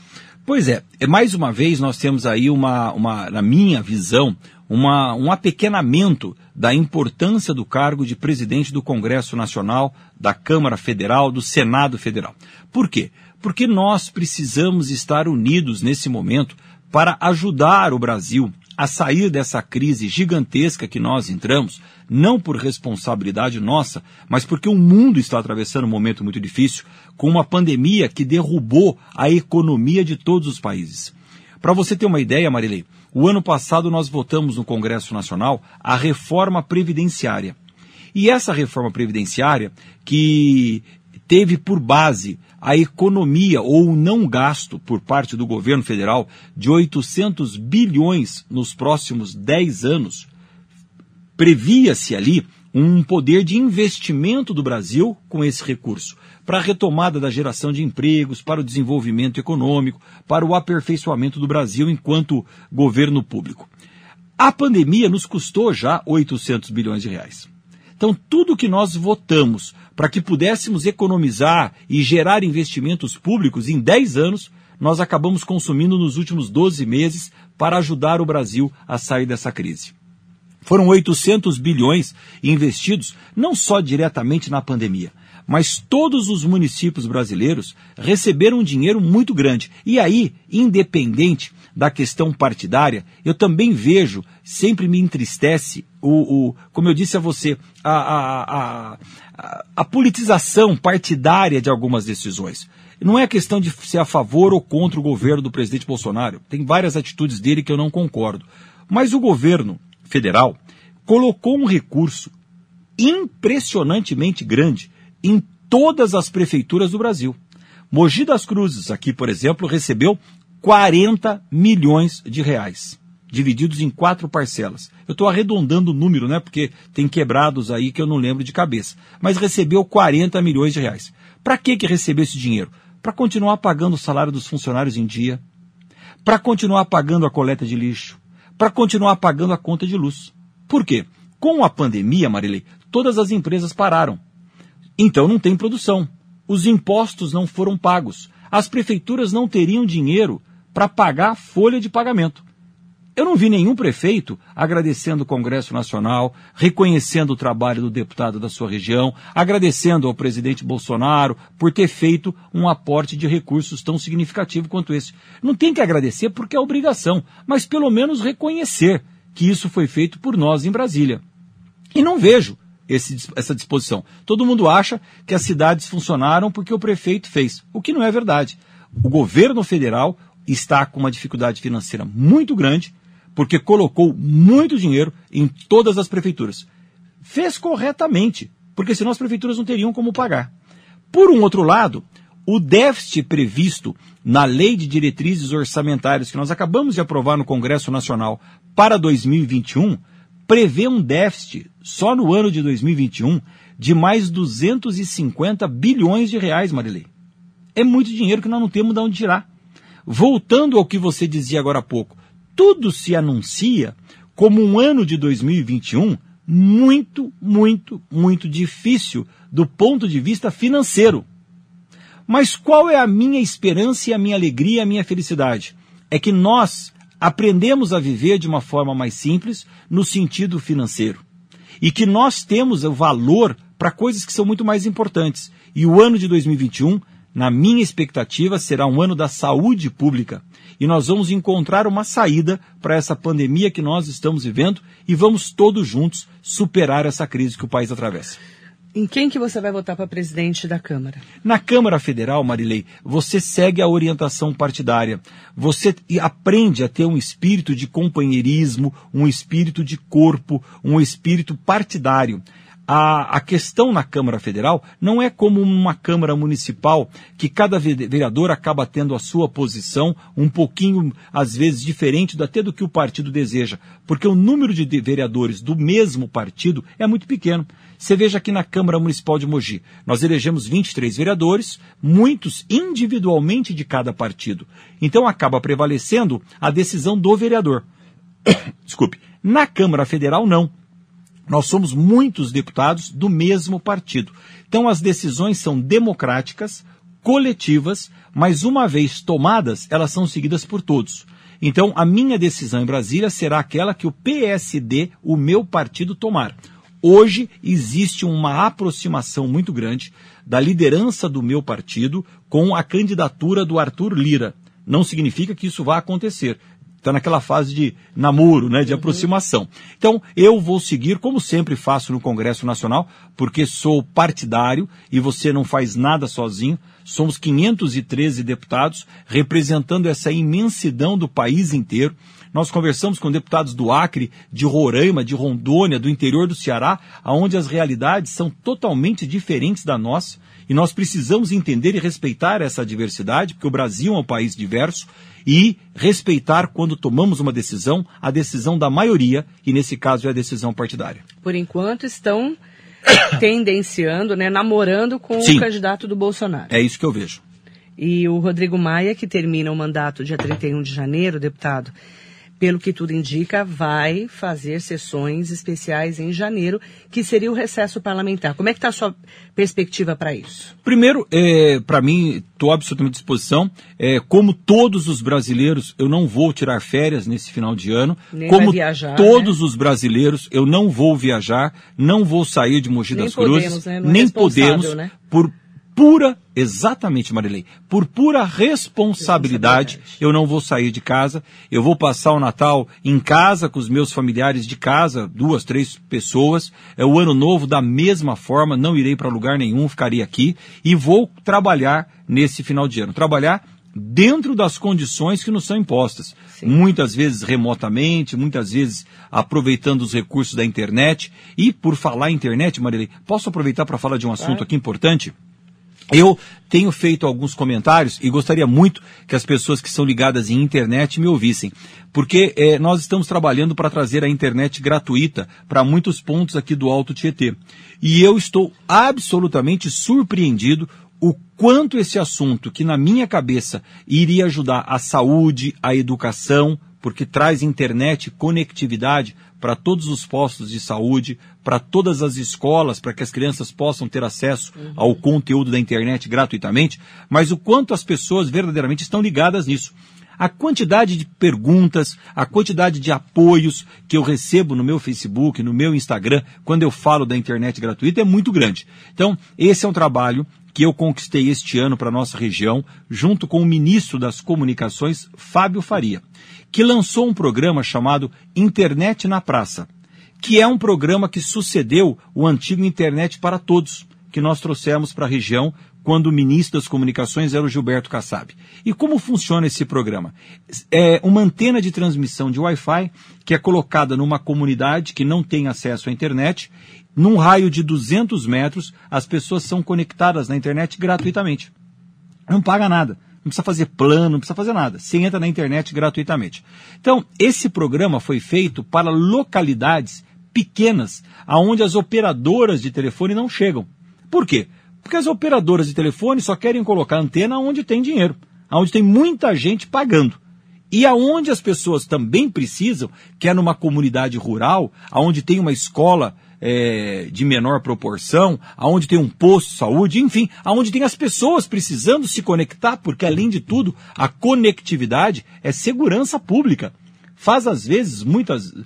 Pois é, mais uma vez nós temos aí uma, uma na minha visão, uma, um apequenamento da importância do cargo de presidente do Congresso Nacional, da Câmara Federal, do Senado Federal. Por quê? Porque nós precisamos estar unidos nesse momento para ajudar o Brasil a sair dessa crise gigantesca que nós entramos, não por responsabilidade nossa, mas porque o mundo está atravessando um momento muito difícil, com uma pandemia que derrubou a economia de todos os países. Para você ter uma ideia, Marilei, o ano passado nós votamos no Congresso Nacional a reforma previdenciária. E essa reforma previdenciária, que teve por base a economia ou o não gasto por parte do governo federal de 800 bilhões nos próximos 10 anos, previa-se ali um poder de investimento do Brasil com esse recurso para a retomada da geração de empregos, para o desenvolvimento econômico, para o aperfeiçoamento do Brasil enquanto governo público. A pandemia nos custou já 800 bilhões de reais. Então, tudo que nós votamos para que pudéssemos economizar e gerar investimentos públicos em 10 anos, nós acabamos consumindo nos últimos 12 meses para ajudar o Brasil a sair dessa crise. Foram 800 bilhões investidos não só diretamente na pandemia, mas todos os municípios brasileiros receberam um dinheiro muito grande. E aí, independente da questão partidária, eu também vejo, sempre me entristece, o, o como eu disse a você, a, a, a, a politização partidária de algumas decisões. Não é questão de ser a favor ou contra o governo do presidente Bolsonaro. Tem várias atitudes dele que eu não concordo. Mas o governo federal colocou um recurso impressionantemente grande em todas as prefeituras do Brasil. Mogi das Cruzes, aqui, por exemplo, recebeu 40 milhões de reais, divididos em quatro parcelas. Eu estou arredondando o número, né? Porque tem quebrados aí que eu não lembro de cabeça. Mas recebeu 40 milhões de reais. Para que, que recebeu esse dinheiro? Para continuar pagando o salário dos funcionários em dia, para continuar pagando a coleta de lixo, para continuar pagando a conta de luz. Por quê? Com a pandemia, Marilei, todas as empresas pararam. Então não tem produção. Os impostos não foram pagos. As prefeituras não teriam dinheiro para pagar a folha de pagamento. Eu não vi nenhum prefeito agradecendo o Congresso Nacional, reconhecendo o trabalho do deputado da sua região, agradecendo ao presidente Bolsonaro por ter feito um aporte de recursos tão significativo quanto esse. Não tem que agradecer porque é obrigação, mas pelo menos reconhecer que isso foi feito por nós em Brasília. E não vejo esse, essa disposição. Todo mundo acha que as cidades funcionaram porque o prefeito fez, o que não é verdade. O governo federal está com uma dificuldade financeira muito grande porque colocou muito dinheiro em todas as prefeituras. Fez corretamente, porque senão as prefeituras não teriam como pagar. Por um outro lado, o déficit previsto na Lei de Diretrizes Orçamentárias que nós acabamos de aprovar no Congresso Nacional para 2021 prevê um déficit só no ano de 2021 de mais 250 bilhões de reais, Marilei. É muito dinheiro que nós não temos de onde tirar. voltando ao que você dizia agora há pouco, tudo se anuncia como um ano de 2021 muito, muito, muito difícil do ponto de vista financeiro. Mas qual é a minha esperança e a minha alegria, a minha felicidade? É que nós aprendemos a viver de uma forma mais simples no sentido financeiro. E que nós temos o valor para coisas que são muito mais importantes. E o ano de 2021, na minha expectativa, será um ano da saúde pública. E nós vamos encontrar uma saída para essa pandemia que nós estamos vivendo e vamos todos juntos superar essa crise que o país atravessa. Em quem que você vai votar para presidente da Câmara? Na Câmara Federal, Marilei, você segue a orientação partidária. Você aprende a ter um espírito de companheirismo, um espírito de corpo, um espírito partidário a, a questão na Câmara Federal não é como uma Câmara Municipal que cada vereador acaba tendo a sua posição um pouquinho, às vezes, diferente até do que o partido deseja, porque o número de vereadores do mesmo partido é muito pequeno. Você veja aqui na Câmara Municipal de Mogi, nós elegemos 23 vereadores, muitos individualmente de cada partido. Então acaba prevalecendo a decisão do vereador. Desculpe. Na Câmara Federal, não. Nós somos muitos deputados do mesmo partido. Então as decisões são democráticas, coletivas, mas uma vez tomadas, elas são seguidas por todos. Então a minha decisão em Brasília será aquela que o PSD, o meu partido, tomar. Hoje existe uma aproximação muito grande da liderança do meu partido com a candidatura do Arthur Lira. Não significa que isso vá acontecer está naquela fase de namoro, né, de uhum. aproximação. Então, eu vou seguir, como sempre faço no Congresso Nacional, porque sou partidário e você não faz nada sozinho. Somos 513 deputados representando essa imensidão do país inteiro. Nós conversamos com deputados do Acre, de Roraima, de Rondônia, do interior do Ceará, onde as realidades são totalmente diferentes da nossa. E nós precisamos entender e respeitar essa diversidade, porque o Brasil é um país diverso, e respeitar quando tomamos uma decisão, a decisão da maioria, e nesse caso é a decisão partidária. Por enquanto estão tendenciando, né, namorando com Sim. o candidato do Bolsonaro. É isso que eu vejo. E o Rodrigo Maia, que termina o mandato dia 31 de janeiro, deputado, pelo que tudo indica, vai fazer sessões especiais em janeiro, que seria o recesso parlamentar. Como é que está a sua perspectiva para isso? Primeiro, é, para mim, estou absolutamente à disposição. É, como todos os brasileiros, eu não vou tirar férias nesse final de ano. Nem como viajar, todos né? os brasileiros, eu não vou viajar, não vou sair de Mogi Nem das podemos, Cruzes, né? É nem podemos, né? por pura, exatamente, Marilei, por pura responsabilidade, eu não vou sair de casa, eu vou passar o Natal em casa com os meus familiares de casa, duas, três pessoas, é o ano novo da mesma forma, não irei para lugar nenhum, ficarei aqui e vou trabalhar nesse final de ano, trabalhar dentro das condições que nos são impostas. Sim. Muitas vezes remotamente, muitas vezes aproveitando os recursos da internet. E por falar em internet, Marilei, posso aproveitar para falar de um assunto Claro. aqui importante? Eu tenho feito alguns comentários e gostaria muito que as pessoas que são ligadas em internet me ouvissem, porque eh, nós estamos trabalhando para trazer a internet gratuita para muitos pontos aqui do Alto Tietê. E eu estou absolutamente surpreendido o quanto esse assunto, que na minha cabeça iria ajudar a saúde, a educação, porque traz internet, conectividade para todos os postos de saúde, para todas as escolas, para que as crianças possam ter acesso ao conteúdo da internet gratuitamente, mas o quanto as pessoas verdadeiramente estão ligadas nisso. A quantidade de perguntas, a quantidade de apoios que eu recebo no meu Facebook, no meu Instagram, quando eu falo da internet gratuita, é muito grande. Então, esse é um trabalho que eu conquistei este ano para a nossa região, junto com o ministro das Comunicações, Fábio Faria, que lançou um programa chamado Internet na Praça, que é um programa que sucedeu o antigo Internet para Todos, que nós trouxemos para a região quando o ministro das Comunicações era o Gilberto Kassab. E como funciona esse programa? É uma antena de transmissão de Wi-Fi que é colocada numa comunidade que não tem acesso à internet. Num raio de 200 metros, as pessoas são conectadas na internet gratuitamente. Não paga nada. Precisa fazer plano, não precisa fazer nada. Você entra na internet gratuitamente. Então, esse programa foi feito para localidades pequenas, aonde as operadoras de telefone não chegam. Por quê? Porque as operadoras de telefone só querem colocar antena onde tem dinheiro. onde tem muita gente pagando. E aonde as pessoas também precisam, que é numa comunidade rural, aonde tem uma escola é, de menor proporção, aonde tem um posto de saúde, enfim, aonde tem as pessoas precisando se conectar, porque além de tudo, a conectividade é segurança pública. Faz às vezes, muitas eh,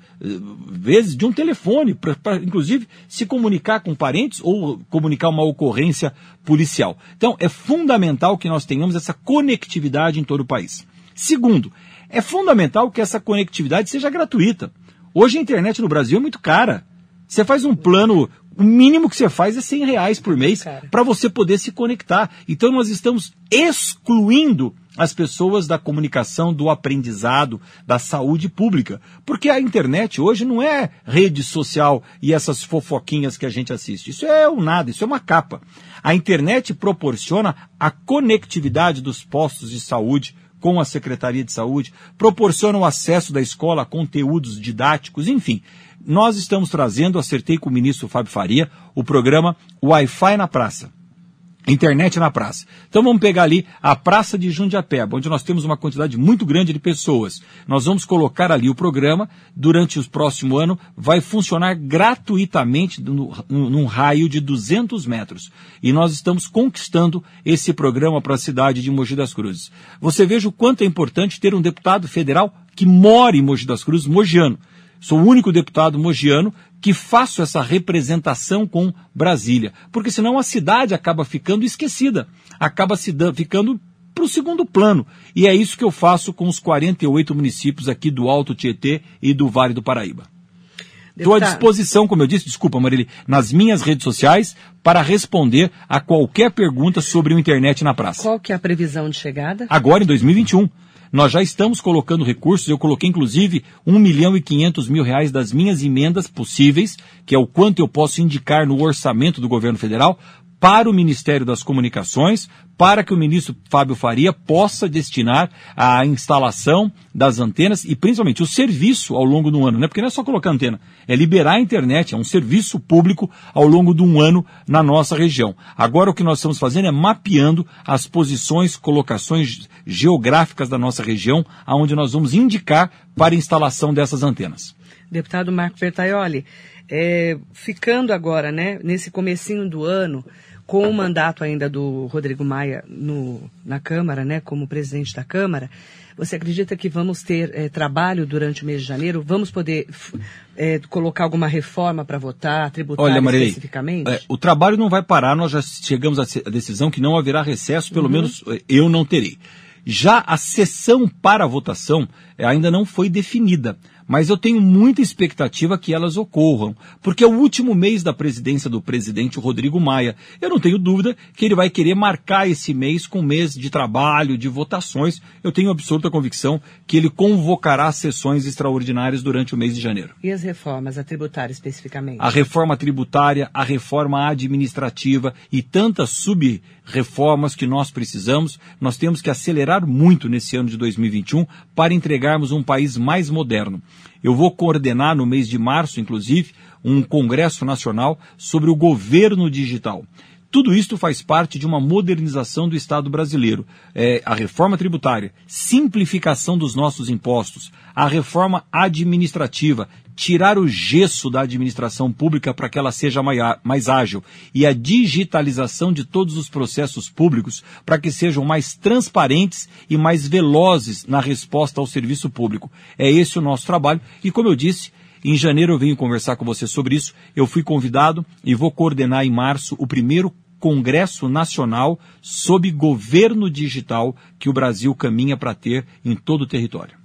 vezes, de um telefone, para inclusive se comunicar com parentes ou comunicar uma ocorrência policial. Então, é fundamental que nós tenhamos essa conectividade em todo o país. Segundo, é fundamental que essa conectividade seja gratuita. Hoje a internet no Brasil é muito cara. Você faz um plano, o mínimo que você faz é 100 reais por mês para você poder se conectar. Então nós estamos excluindo as pessoas da comunicação, do aprendizado, da saúde pública. Porque a internet hoje não é rede social e essas fofoquinhas que a gente assiste. Isso é o nada, isso é uma capa. A internet proporciona a conectividade dos postos de saúde, com a Secretaria de Saúde, proporciona o acesso da escola a conteúdos didáticos, enfim. Nós estamos trazendo, acertei com o ministro Fábio Faria, o programa Wi-Fi na Praça. Internet na praça. Então vamos pegar ali a Praça de Jundiapeba, onde nós temos uma quantidade muito grande de pessoas. Nós vamos colocar ali o programa, durante o próximo ano, vai funcionar gratuitamente no, num raio de 200 metros. E nós estamos conquistando esse programa para a cidade de Mogi das Cruzes. Você veja o quanto é importante ter um deputado federal que mora em Mogi das Cruzes, mogiano. Sou o único deputado mogiano que faço essa representação com Brasília. Porque senão a cidade acaba ficando esquecida, acaba se ficando para o segundo plano. E é isso que eu faço com os 48 municípios aqui do Alto Tietê e do Vale do Paraíba. Estou à disposição, como eu disse, desculpa, Marili, nas minhas redes sociais para responder a qualquer pergunta sobre o internet na praça. Qual que é a previsão de chegada? Agora, em 2021. Nós já estamos colocando recursos, eu coloquei inclusive 1 milhão e 500 mil reais das minhas emendas possíveis, que é o quanto eu posso indicar no orçamento do governo federal, para o Ministério das Comunicações, para que o ministro Fábio Faria possa destinar a instalação das antenas e principalmente o serviço ao longo do ano, né? Porque não é só colocar antena, é liberar a internet, é um serviço público ao longo de um ano na nossa região. Agora o que nós estamos fazendo é mapeando as posições, colocações geográficas da nossa região, aonde nós vamos indicar para a instalação dessas antenas. Deputado Marco Bertaioli, é, ficando agora, né, nesse comecinho do ano, com o mandato ainda do Rodrigo Maia no, na Câmara, né, como presidente da Câmara, você acredita que vamos ter é, trabalho durante o mês de janeiro? Vamos poder é, colocar alguma reforma para votar, tributária Olha, Marilei, especificamente? É, o trabalho não vai parar, nós já chegamos à decisão que não haverá recesso, pelo uhum. menos é, eu não terei. Já a sessão para a votação é, ainda não foi definida mas eu tenho muita expectativa que elas ocorram, porque é o último mês da presidência do presidente Rodrigo Maia. Eu não tenho dúvida que ele vai querer marcar esse mês com mês de trabalho, de votações. Eu tenho absoluta convicção que ele convocará sessões extraordinárias durante o mês de janeiro. E as reformas, a tributária especificamente? A reforma tributária, a reforma administrativa e tantas sub-reformas que nós precisamos, nós temos que acelerar muito nesse ano de 2021 para entregarmos um país mais moderno. Eu vou coordenar no mês de março, inclusive, um congresso nacional sobre o governo digital. Tudo isto faz parte de uma modernização do Estado brasileiro. É, a reforma tributária, simplificação dos nossos impostos, a reforma administrativa, tirar o gesso da administração pública para que ela seja mais ágil e a digitalização de todos os processos públicos para que sejam mais transparentes e mais velozes na resposta ao serviço público. É esse o nosso trabalho e, como eu disse, em janeiro eu venho conversar com você sobre isso. Eu fui convidado e vou coordenar em março o primeiro Congresso Nacional sob governo digital que o Brasil caminha para ter em todo o território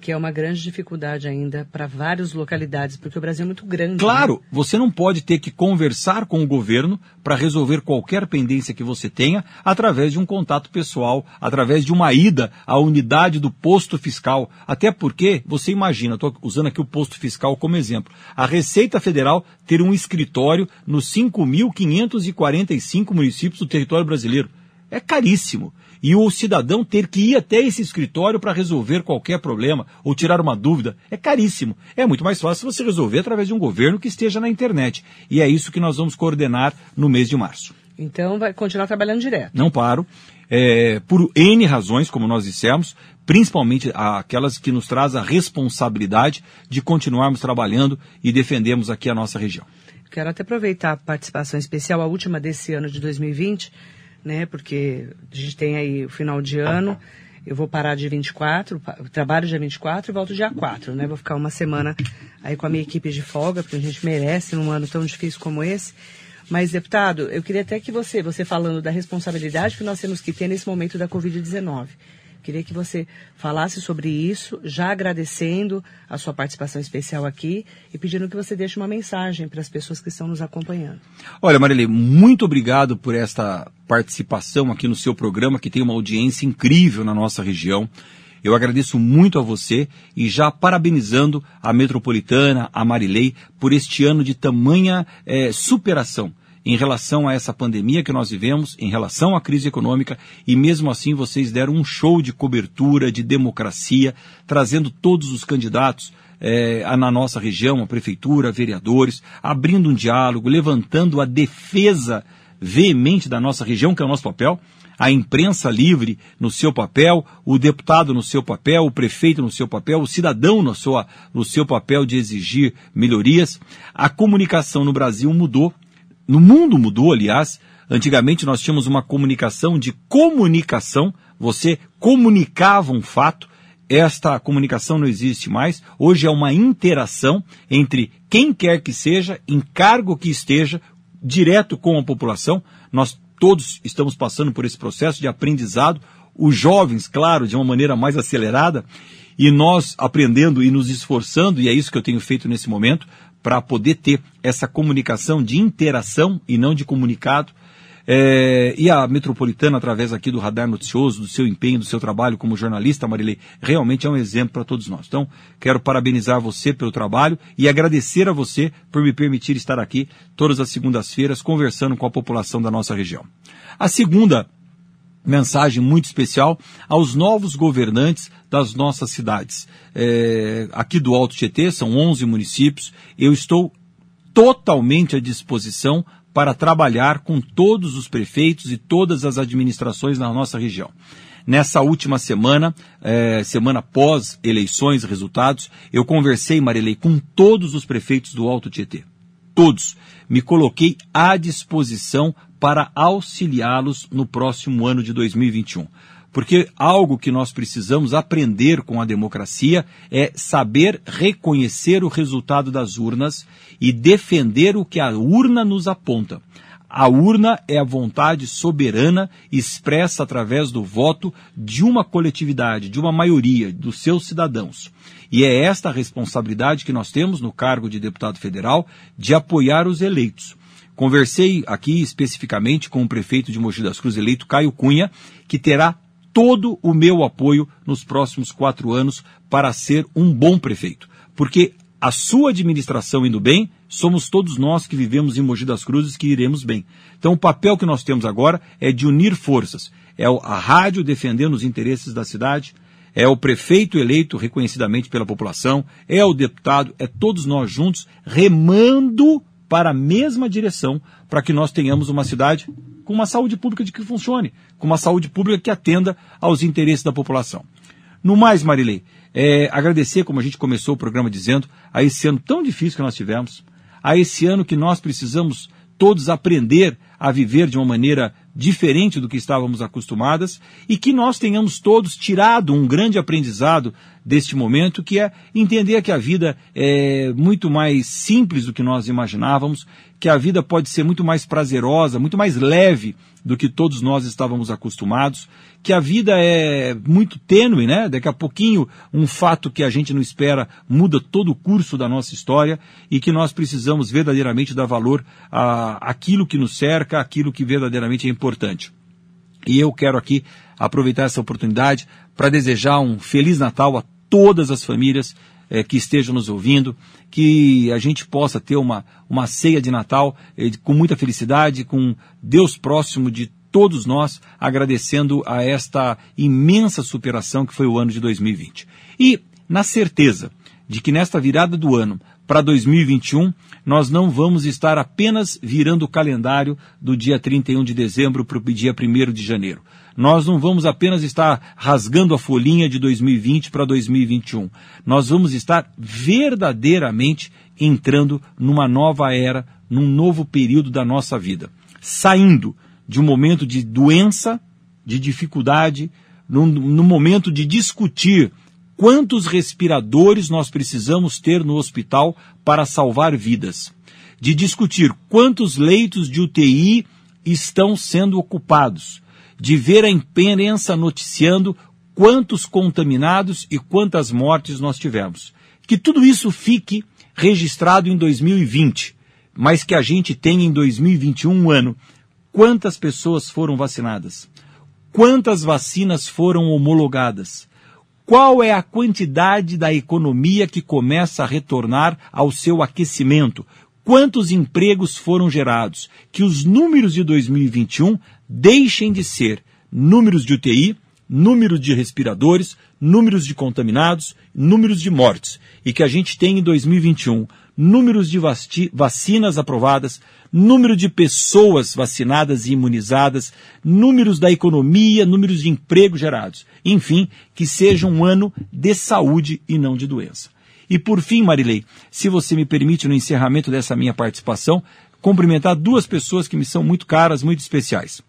que é uma grande dificuldade ainda para várias localidades, porque o Brasil é muito grande. Né? Claro, né? você não pode ter que conversar com o governo para resolver qualquer pendência que você tenha através de um contato pessoal, através de uma ida à unidade do posto fiscal. Até porque, você imagina, estou usando aqui o posto fiscal como exemplo, a Receita Federal ter um escritório nos 5.545 municípios do território brasileiro. É caríssimo e o cidadão ter que ir até esse escritório para resolver qualquer problema ou tirar uma dúvida é caríssimo. É muito mais fácil você resolver através de um governo que esteja na internet. E é isso que nós vamos coordenar no mês de março. Então vai continuar trabalhando direto. Não paro. é, por N razões, como nós dissemos, principalmente aquelas que nos traz a responsabilidade de continuarmos trabalhando e defendemos aqui a nossa região. Quero até aproveitar a participação especial, a última desse ano de 2020, né, porque a gente tem aí o final de ano, eu vou parar dia 24, trabalho dia 24 e volto dia 4, né, vou ficar uma semana aí com a minha equipe de folga, porque a gente merece num ano tão difícil como esse. Mas, deputado, eu queria até que você, você falando da responsabilidade que nós temos que ter nesse momento da Covid-19, Queria que você falasse sobre isso, já agradecendo a sua participação especial aqui e pedindo que você deixe uma mensagem para as pessoas que estão nos acompanhando. Olha, Marilei, muito obrigado por esta participação aqui no seu programa, que tem uma audiência incrível na nossa região. Eu agradeço muito a você e já parabenizando a Metropolitana, a Marilei, por este ano de tamanha é, superação em relação a essa pandemia que nós vivemos, em relação à crise econômica, e mesmo assim vocês deram um show de cobertura, de democracia, trazendo todos os candidatos é, na nossa região, a prefeitura, vereadores, abrindo um diálogo, levantando a defesa veemente da nossa região, que é o nosso papel, a imprensa livre no seu papel, o deputado no seu papel, o prefeito no seu papel, o cidadão no seu, no seu papel de exigir melhorias. A comunicação no Brasil mudou, no mundo mudou, aliás. Antigamente nós tínhamos uma comunicação de comunicação, você comunicava um fato, esta comunicação não existe mais. Hoje é uma interação entre quem quer que seja, em cargo que esteja, direto com a população. Nós todos estamos passando por esse processo de aprendizado. Os jovens, claro, de uma maneira mais acelerada. E nós aprendendo e nos esforçando, e é isso que eu tenho feito nesse momento, para poder ter essa comunicação de interação e não de comunicado. É, e a Metropolitana, através aqui do Radar Noticioso, do seu empenho, do seu trabalho como jornalista, Marilei, realmente é um exemplo para todos nós. Então, quero parabenizar você pelo trabalho e agradecer a você por me permitir estar aqui todas as segundas-feiras conversando com a população da nossa região. A segunda mensagem muito especial aos novos governantes das nossas cidades. É, aqui do Alto Tietê, são 11 municípios, eu estou totalmente à disposição para trabalhar com todos os prefeitos e todas as administrações na nossa região. Nessa última semana, é, semana pós eleições, resultados, eu conversei, Marilei, com todos os prefeitos do Alto Tietê. Todos. Me coloquei à disposição para auxiliá-los no próximo ano de 2021. Porque algo que nós precisamos aprender com a democracia é saber reconhecer o resultado das urnas e defender o que a urna nos aponta. A urna é a vontade soberana expressa através do voto de uma coletividade, de uma maioria, dos seus cidadãos. E é esta a responsabilidade que nós temos no cargo de deputado federal de apoiar os eleitos. Conversei aqui especificamente com o prefeito de Mogi das Cruzes eleito, Caio Cunha, que terá todo o meu apoio nos próximos quatro anos para ser um bom prefeito. Porque a sua administração indo bem, somos todos nós que vivemos em Mogi das Cruzes que iremos bem. Então o papel que nós temos agora é de unir forças. É a rádio defendendo os interesses da cidade, é o prefeito eleito reconhecidamente pela população, é o deputado, é todos nós juntos remando para a mesma direção para que nós tenhamos uma cidade com uma saúde pública de que funcione, com uma saúde pública que atenda aos interesses da população. No mais, Marilei, é, agradecer, como a gente começou o programa dizendo, a esse ano tão difícil que nós tivemos, a esse ano que nós precisamos todos aprender a viver de uma maneira diferente do que estávamos acostumadas e que nós tenhamos todos tirado um grande aprendizado deste momento, que é entender que a vida é muito mais simples do que nós imaginávamos, que a vida pode ser muito mais prazerosa, muito mais leve do que todos nós estávamos acostumados, que a vida é muito tênue, né? Daqui a pouquinho um fato que a gente não espera muda todo o curso da nossa história e que nós precisamos verdadeiramente dar valor a aquilo que nos cerca, aquilo que verdadeiramente é importante. E eu quero aqui aproveitar essa oportunidade para desejar um feliz Natal a todas as famílias é, que estejam nos ouvindo, que a gente possa ter uma, uma ceia de Natal é, com muita felicidade, com Deus próximo de todos nós, agradecendo a esta imensa superação que foi o ano de 2020. E na certeza de que nesta virada do ano para 2021, nós não vamos estar apenas virando o calendário do dia 31 de dezembro para o dia 1 de janeiro Nós não vamos apenas estar rasgando a folhinha de 2020 para 2021. Nós vamos estar verdadeiramente entrando numa nova era, num novo período da nossa vida. Saindo de um momento de doença, de dificuldade, num, num momento de discutir quantos respiradores nós precisamos ter no hospital para salvar vidas, de discutir quantos leitos de UTI estão sendo ocupados, de ver a imprensa noticiando quantos contaminados e quantas mortes nós tivemos. Que tudo isso fique registrado em 2020, mas que a gente tenha em 2021 um ano. Quantas pessoas foram vacinadas, quantas vacinas foram homologadas, qual é a quantidade da economia que começa a retornar ao seu aquecimento, quantos empregos foram gerados, que os números de 2021 deixem de ser números de UTI, números de respiradores, números de contaminados, números de mortes, e que a gente tenha em 2021 números de vacinas aprovadas, número de pessoas vacinadas e imunizadas, números da economia, números de emprego gerados. Enfim, que seja um ano de saúde e não de doença. E por fim, Marilei, se você me permite, no encerramento dessa minha participação, cumprimentar duas pessoas que me são muito caras, muito especiais.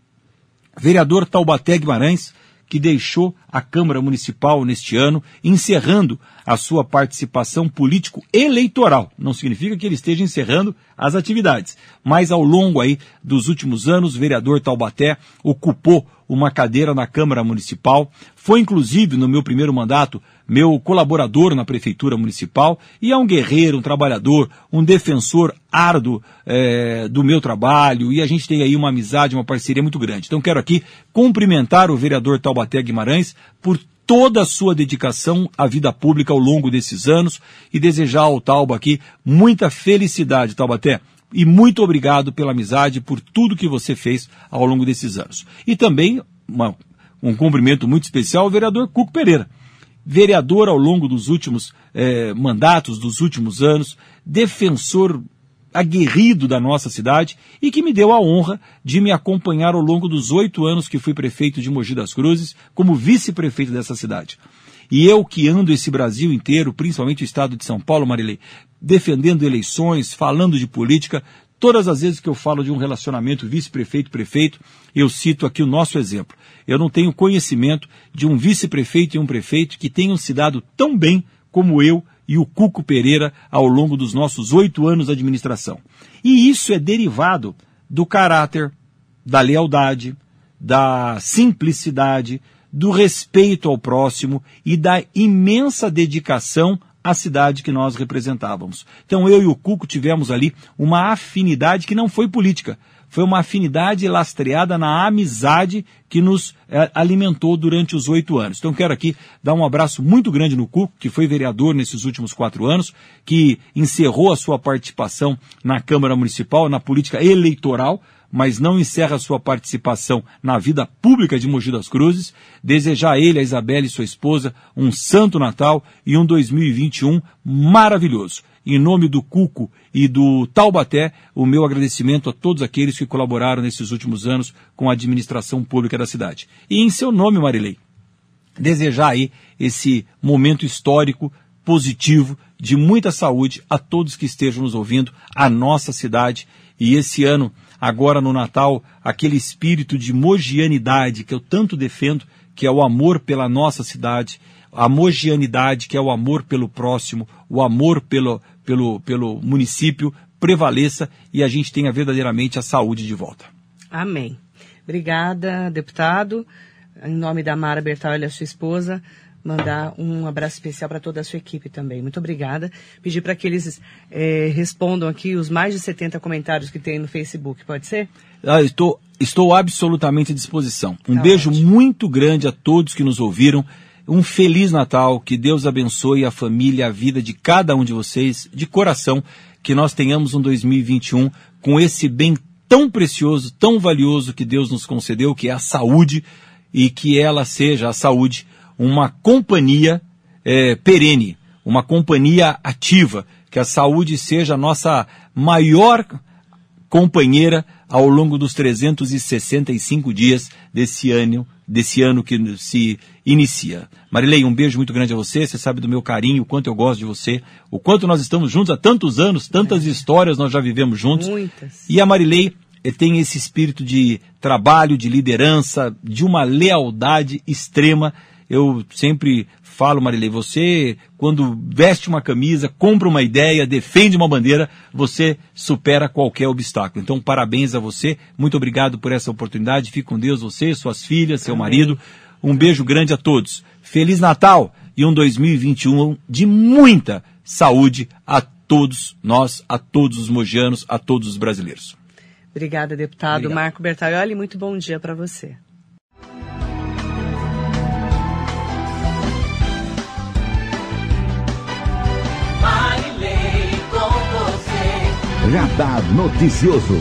Vereador Taubaté Guimarães, que deixou a Câmara Municipal neste ano, encerrando a sua participação político-eleitoral. Não significa que ele esteja encerrando as atividades, mas ao longo aí dos últimos anos, o vereador Taubaté ocupou uma cadeira na Câmara Municipal, foi inclusive no meu primeiro mandato meu colaborador na Prefeitura Municipal e é um guerreiro, um trabalhador, um defensor árduo é, do meu trabalho e a gente tem aí uma amizade, uma parceria muito grande. Então quero aqui cumprimentar o vereador Taubaté Guimarães por toda a sua dedicação à vida pública ao longo desses anos e desejar ao Tauba aqui muita felicidade, Taubaté. E muito obrigado pela amizade, por tudo que você fez ao longo desses anos. E também uma, um cumprimento muito especial ao vereador Cuco Pereira vereador ao longo dos últimos eh, mandatos, dos últimos anos, defensor aguerrido da nossa cidade e que me deu a honra de me acompanhar ao longo dos oito anos que fui prefeito de Mogi das Cruzes, como vice-prefeito dessa cidade. E eu que ando esse Brasil inteiro, principalmente o estado de São Paulo, Marilei, defendendo eleições, falando de política, Todas as vezes que eu falo de um relacionamento vice-prefeito-prefeito, eu cito aqui o nosso exemplo. Eu não tenho conhecimento de um vice-prefeito e um prefeito que tenham se dado tão bem como eu e o Cuco Pereira ao longo dos nossos oito anos de administração. E isso é derivado do caráter, da lealdade, da simplicidade, do respeito ao próximo e da imensa dedicação a cidade que nós representávamos. Então eu e o Cuco tivemos ali uma afinidade que não foi política, foi uma afinidade lastreada na amizade que nos eh, alimentou durante os oito anos. Então quero aqui dar um abraço muito grande no Cuco, que foi vereador nesses últimos quatro anos, que encerrou a sua participação na Câmara Municipal, na política eleitoral, mas não encerra sua participação na vida pública de Mogi das Cruzes, desejar a ele, a Isabela e sua esposa um santo Natal e um 2021 maravilhoso. Em nome do Cuco e do Taubaté, o meu agradecimento a todos aqueles que colaboraram nesses últimos anos com a administração pública da cidade. E em seu nome, Marilei, desejar aí esse momento histórico, positivo, de muita saúde a todos que estejam nos ouvindo, a nossa cidade. E esse ano agora no Natal, aquele espírito de mogianidade que eu tanto defendo, que é o amor pela nossa cidade, a mogianidade, que é o amor pelo próximo, o amor pelo, pelo, pelo município, prevaleça e a gente tenha verdadeiramente a saúde de volta. Amém. Obrigada, deputado. Em nome da Mara Bertal e a sua esposa, mandar um abraço especial para toda a sua equipe também. Muito obrigada. Pedir para que eles é, respondam aqui os mais de 70 comentários que tem no Facebook, pode ser? Ah, estou, estou absolutamente à disposição. Um tá beijo ótimo. muito grande a todos que nos ouviram. Um feliz Natal, que Deus abençoe a família, a vida de cada um de vocês, de coração, que nós tenhamos um 2021 com esse bem tão precioso, tão valioso que Deus nos concedeu, que é a saúde, e que ela seja a saúde uma companhia é, perene, uma companhia ativa, que a saúde seja a nossa maior companheira ao longo dos 365 dias desse ano desse ano que se inicia. Marilei, um beijo muito grande a você. Você sabe do meu carinho, o quanto eu gosto de você, o quanto nós estamos juntos há tantos anos, tantas é. histórias nós já vivemos juntos. Muitas. E a Marilei eh, tem esse espírito de trabalho, de liderança, de uma lealdade extrema. Eu sempre falo, Marilei, você, quando veste uma camisa, compra uma ideia, defende uma bandeira, você supera qualquer obstáculo. Então, parabéns a você, muito obrigado por essa oportunidade. Fique com Deus, você, suas filhas, seu Amém. marido. Um beijo grande a todos. Feliz Natal e um 2021 de muita saúde a todos nós, a todos os mojanos, a todos os brasileiros. Obrigada, deputado Obrigado. Marco Bertaioli. Muito bom dia para você. Radar Noticioso.